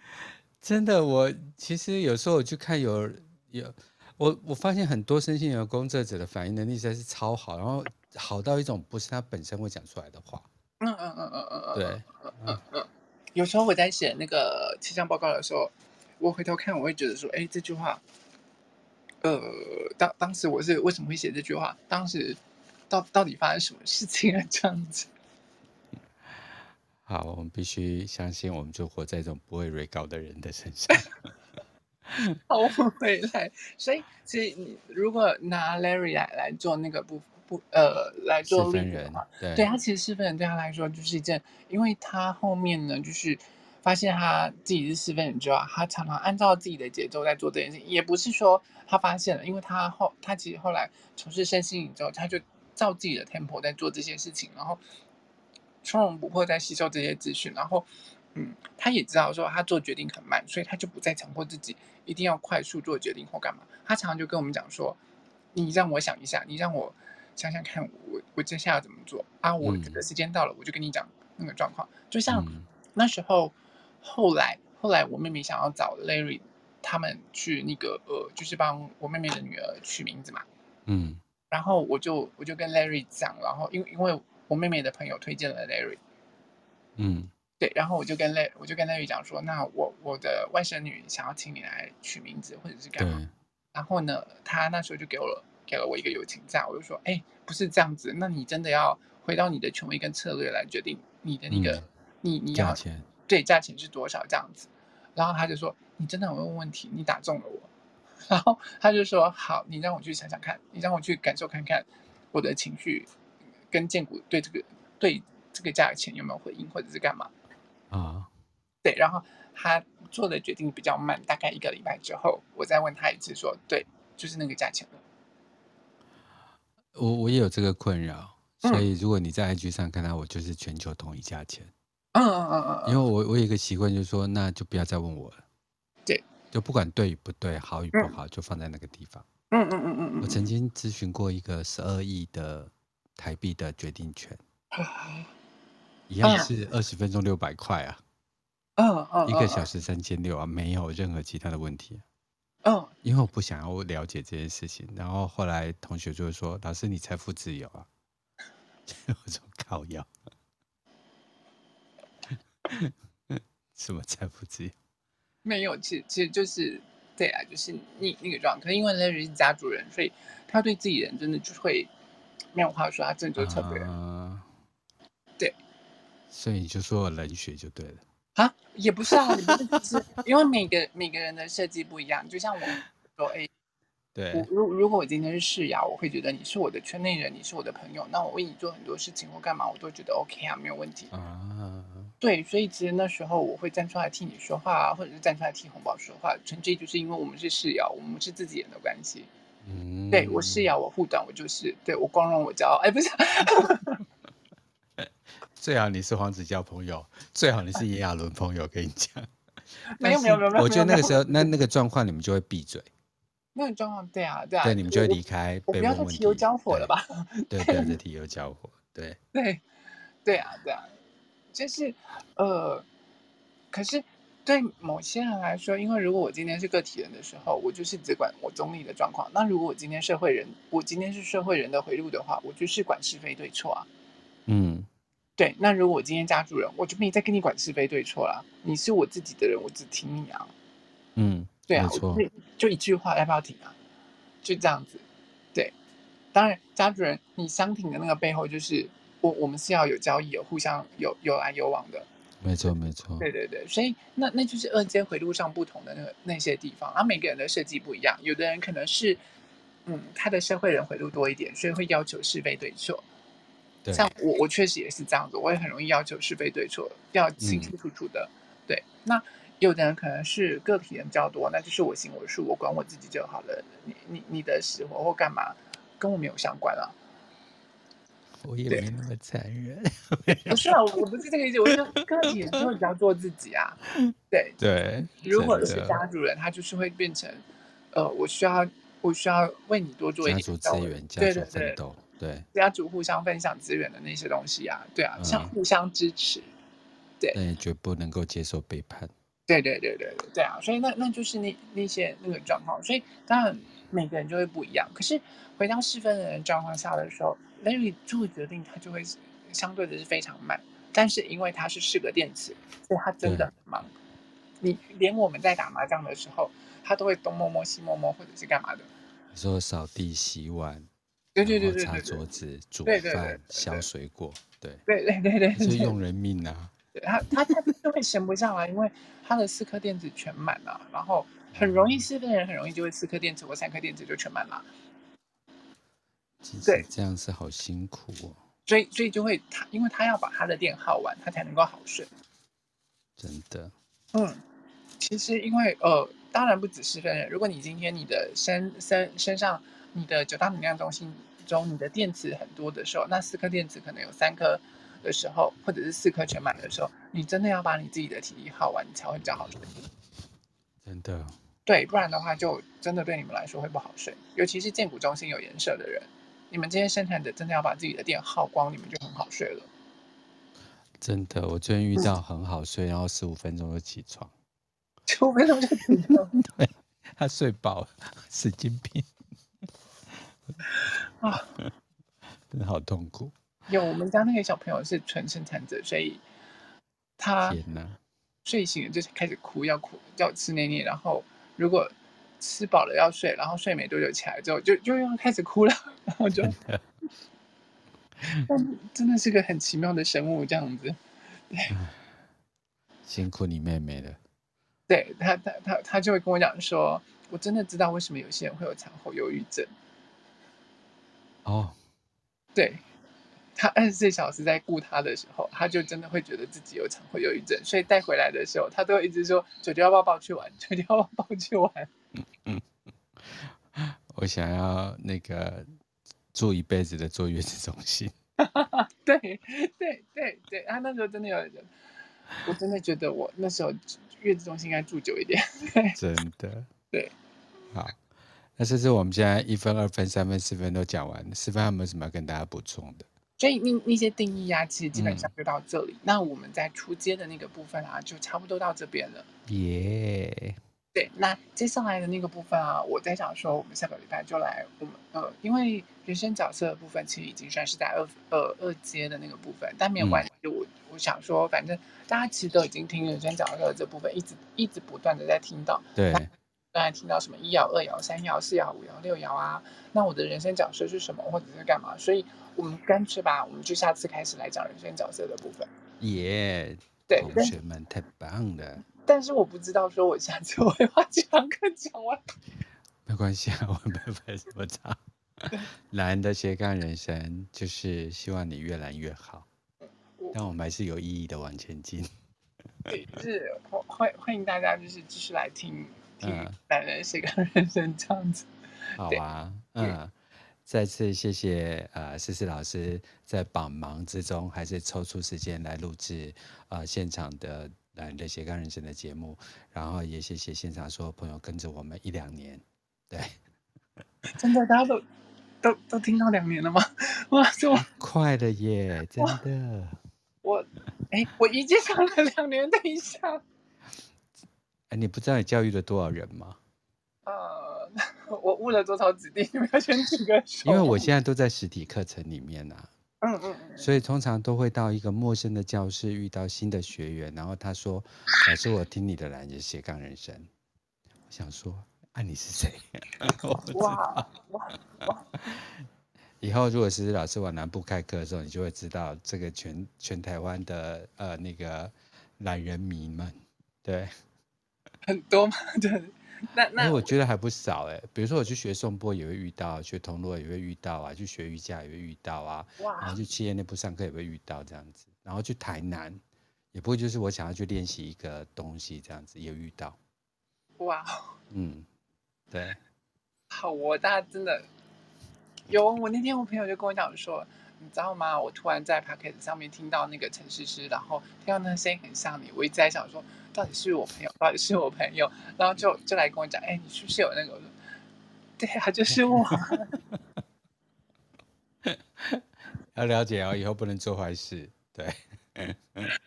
真的，我其实有时候我去看有有我我发现很多身心灵工作者的反应能力实在是超好，然后好到一种不是他本身会讲出来的话。嗯嗯嗯嗯嗯嗯，对，嗯嗯嗯。有时候我在写那个气象报告的时候，我回头看，我会觉得说，哎，这句话，呃，当当时我是为什么会写这句话？当时到到底发生什么事情啊？这样子。好，我们必须相信，我们就活在这种不会 re 稿的人的身上。好，我们回来。所以，其实你如果拿 Larry 来来做那个不不呃来做四分人，对，对他其实四分人对他来说就是一件，因为他后面呢就是发现他自己是四分人之后，他常常按照自己的节奏在做这件事情。也不是说他发现了，因为他后他其实后来从事身心灵之后，他就照自己的 tempo 在做这些事情，然后。从容不迫在吸收这些资讯，然后，嗯，他也知道说他做决定很慢，所以他就不再强迫自己一定要快速做决定或干嘛。他常常就跟我们讲说：“你让我想一下，你让我想想看我，我我接下来怎么做啊？我这个时间到了，我就跟你讲那个状况。就像那时候后来后来我妹妹想要找 Larry 他们去那个呃，就是帮我妹妹的女儿取名字嘛。嗯。然后我就我就跟 Larry 讲，然后因为因为我妹妹的朋友推荐了 Larry。嗯。对，然后我就跟 Larry 我就跟 Larry 讲说，那我我的外甥女想要请你来取名字或者是干嘛。然后呢，他那时候就给我了给了我一个友情价，我就说，哎，不是这样子，那你真的要回到你的权威跟策略来决定你的那个，嗯、你你要对价钱是多少这样子。然后他就说，你真的很问问题，你打中了我。然后他就说，好，你让我去想想看，你让我去感受看看我的情绪跟荐骨对这个对这个价钱有没有回应，或者是干嘛。啊，对，然后他做的决定比较慢，大概一个礼拜之后，我再问他一次说，说对，就是那个价钱了。我我也有这个困扰，所以如果你在 IG 上看到我，就是全球统一价钱。嗯嗯嗯嗯，因为我我有一个习惯，就是说，那就不要再问我了。对，就不管对与不对，好与不好，就放在那个地方。嗯嗯嗯嗯嗯。我曾经咨询过一个十二亿的台币的决定权。一样是二十分钟六百块啊，嗯嗯，一个小时三千六啊，没有任何其他的问题，嗯，因为我不想要了解这件事情，然后后来同学就会说：“老师，你财富自由啊？” 我说：“靠腰，什么财富自由？没有，其实其实就是对啊，就是你那个状态，因为那人是家主人，所以他对自己人真的就会没有话说，他真的就特别。嗯所以你就说我冷血就对了啊，也不是啊，你不是，是因为每个每个人的设计不一样。就像我说，哎、欸，对，如如果我今天是世瑶，我会觉得你是我的圈内人，你是我的朋友，那我为你做很多事情或干嘛，我都觉得 OK 啊，没有问题啊。对，所以其实那时候我会站出来替你说话啊，或者是站出来替红宝说话，纯粹就是因为我们是世瑶，我们是自己人的关系。嗯，对我世瑶，我护短，我就是对我光荣，我骄傲。哎，不是。最好你是黄子佼朋友，最好你是炎亚纶朋友。跟你讲，没有没有没有，我觉得那个时候那那个状况，你们就会闭嘴。那个状况，对啊对啊，对你们就会离开。我不要再提油交火了吧？对，不要再提油交火。对对对啊对啊，就是呃，可是对某些人来说，因为如果我今天是个体人的时候，我就是只管我中立的状况。那如果我今天社会人，我今天是社会人的回路的话，我就是管是非对错啊。嗯。对，那如果我今天家主人，我就没再跟你管是非对错了。你是我自己的人，我只听你啊。嗯，对啊，就就一句话，要不要听啊？就这样子。对，当然家主人，你相挺的那个背后，就是我我们是要有交易，有互相有有来有往的。没错，没错。对对对，所以那那就是二阶回路上不同的那个那些地方，然后每个人的设计不一样，有的人可能是嗯，他的社会人回路多一点，所以会要求是非对错。像我，我确实也是这样子，我也很容易要求是非对错，要清清楚楚的。嗯、对，那有的人可能是个体人比较多，那就是我行我素，我管我自己就好了。你你你的死活或干嘛，跟我没有相关了。我也没那么残忍。不是啊，我不是这个意思，我说个体人就会比较做自己啊。对对，如果是家族人，他就是会变成，呃，我需要我需要为你多做一点家族资源，家族奋斗。对，家族互相分享资源的那些东西啊，对啊，嗯、像互相支持，对，但也绝不能够接受背叛。对对对对对啊，所以那那就是那那些那个状况，所以当然每个人就会不一样。可是回到四分人的状况下的时候，Larry 做决定，他就会相对的是非常慢，但是因为他是四个电池，所以他真的很忙。你连我们在打麻将的时候，他都会东摸摸西摸摸，或者是干嘛的。你说扫地洗碗。对对对对，擦桌子、煮饭、削水果，对对对对对，是用人命啊！他他他就会闲不下来，因为他的四颗电子全满了，然后很容易四个人很容易就会四颗电子或三颗电子就全满了。对，这样是好辛苦哦。所以所以就会他，因为他要把他的电耗完，他才能够好睡。真的。嗯，其实因为呃，当然不止四分人，如果你今天你的身身身上你的九大能量中心。中你的电池很多的时候，那四颗电池可能有三颗的时候，或者是四颗全满的时候，你真的要把你自己的体力耗完，你才会比较好睡。真的。对，不然的话就真的对你们来说会不好睡，尤其是荐骨中心有颜色的人，你们这些生产者真的要把自己的电耗光，你们就很好睡了。真的，我最近遇到很好睡，然后十五分钟就起床，十五分钟就起床，对，他睡饱了，神经病 啊，真的好痛苦。有我们家那个小朋友是纯生产者，所以他睡醒了就开始哭，要哭要吃奶奶，然后如果吃饱了要睡，然后睡没多久起来之后就就又要开始哭了，然后就。但真的是个很奇妙的生物，这样子。对，辛苦你妹妹了。对他，他，他，他就会跟我讲说：“我真的知道为什么有些人会有产后忧郁症。”哦，对，他二十四小时在顾他的时候，他就真的会觉得自己有产后忧郁症，所以带回来的时候，他都一直说：“九九要不要抱去玩？九九要不要抱去玩？”嗯嗯，我想要那个。住一辈子的坐月子中心，对对对对，他那时候真的有，我真的觉得我那时候月子中心应该住久一点，真的。对，好，那这是我们现在一分、二分、三分、四分都讲完了，四分还有没有什么要跟大家补充的？所以那那些定义啊，其实基本上就到这里。嗯、那我们在初阶的那个部分啊，就差不多到这边了。耶。对，那接下来的那个部分啊，我在想说，我们下个礼拜就来，我们呃，因为人生角色的部分其实已经算是在二呃二阶的那个部分，但没有关系，嗯、就我我想说，反正大家其实都已经听人生角色的这部分，一直一直不断的在听到，对，刚才听到什么一爻、二爻、三爻、四爻、五爻、六爻啊，那我的人生角色是什么，或者是干嘛？所以我们干脆吧，我们就下次开始来讲人生角色的部分。耶，yeah, 对，同学们太棒了。但是我不知道，说我下次会把这堂课讲完。没关系啊，我没拍什么长。蓝的斜杠人生就是希望你越来越好，但我们还是有意义的往前进。对，就是欢欢迎大家，就是继续来听听蓝的斜杠人生这样子。好啊，嗯，再次谢谢呃思思老师在百忙之中还是抽出时间来录制呃现场的。蓝的斜杠人生的节目，然后也谢谢现场所有朋友跟着我们一两年，对，真的大家都都都听到两年了吗？哇，这么快的耶，真的。我哎，我已经讲了两年，等一下。哎，你不知道你教育了多少人吗？呃，我误了多少子弟？你们要先举个手。因为我现在都在实体课程里面啊。嗯嗯，所以通常都会到一个陌生的教室，遇到新的学员，然后他说：“老师，我听你的蓝人斜杠人生。”我想说：“啊，你是谁？”哇哇哇！以后如果是老师往南部开课的时候，你就会知道这个全全台湾的呃那个懒人迷们，对，很多吗，对。那那我觉得还不少哎，比如说我去学颂钵也会遇到，学铜锣也会遇到啊，去学瑜伽也会遇到啊，哇然后去企业内部上课也会遇到这样子，然后去台南，也不会就是我想要去练习一个东西这样子也遇到，哇，嗯，对，好，我大家真的有，我那天我朋友就跟我讲说，你知道吗？我突然在 Podcast 上面听到那个陈诗诗，然后听到那个声音很像你，我一直在想说。到底是我朋友，到底是我朋友，然后就就来跟我讲，哎，你是不是有那个？对啊，就是我。要了解哦，以后不能做坏事。对，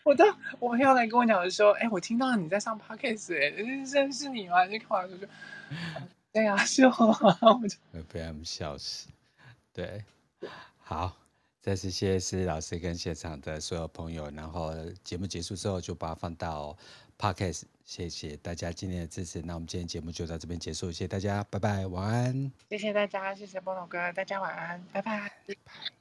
我的我朋友来跟我讲的时候，哎，我听到你在上 podcast，哎，认识你吗？就看完就说，对呀，是我。我就 被他们笑死。对，好。再次谢谢老师跟现场的所有朋友，然后节目结束之后就把它放到 Podcast，谢谢大家今天的支持。那我们今天节目就到这边结束，谢谢大家，拜拜，晚安。谢谢大家，谢谢波龙哥，大家晚安，拜拜。拜拜。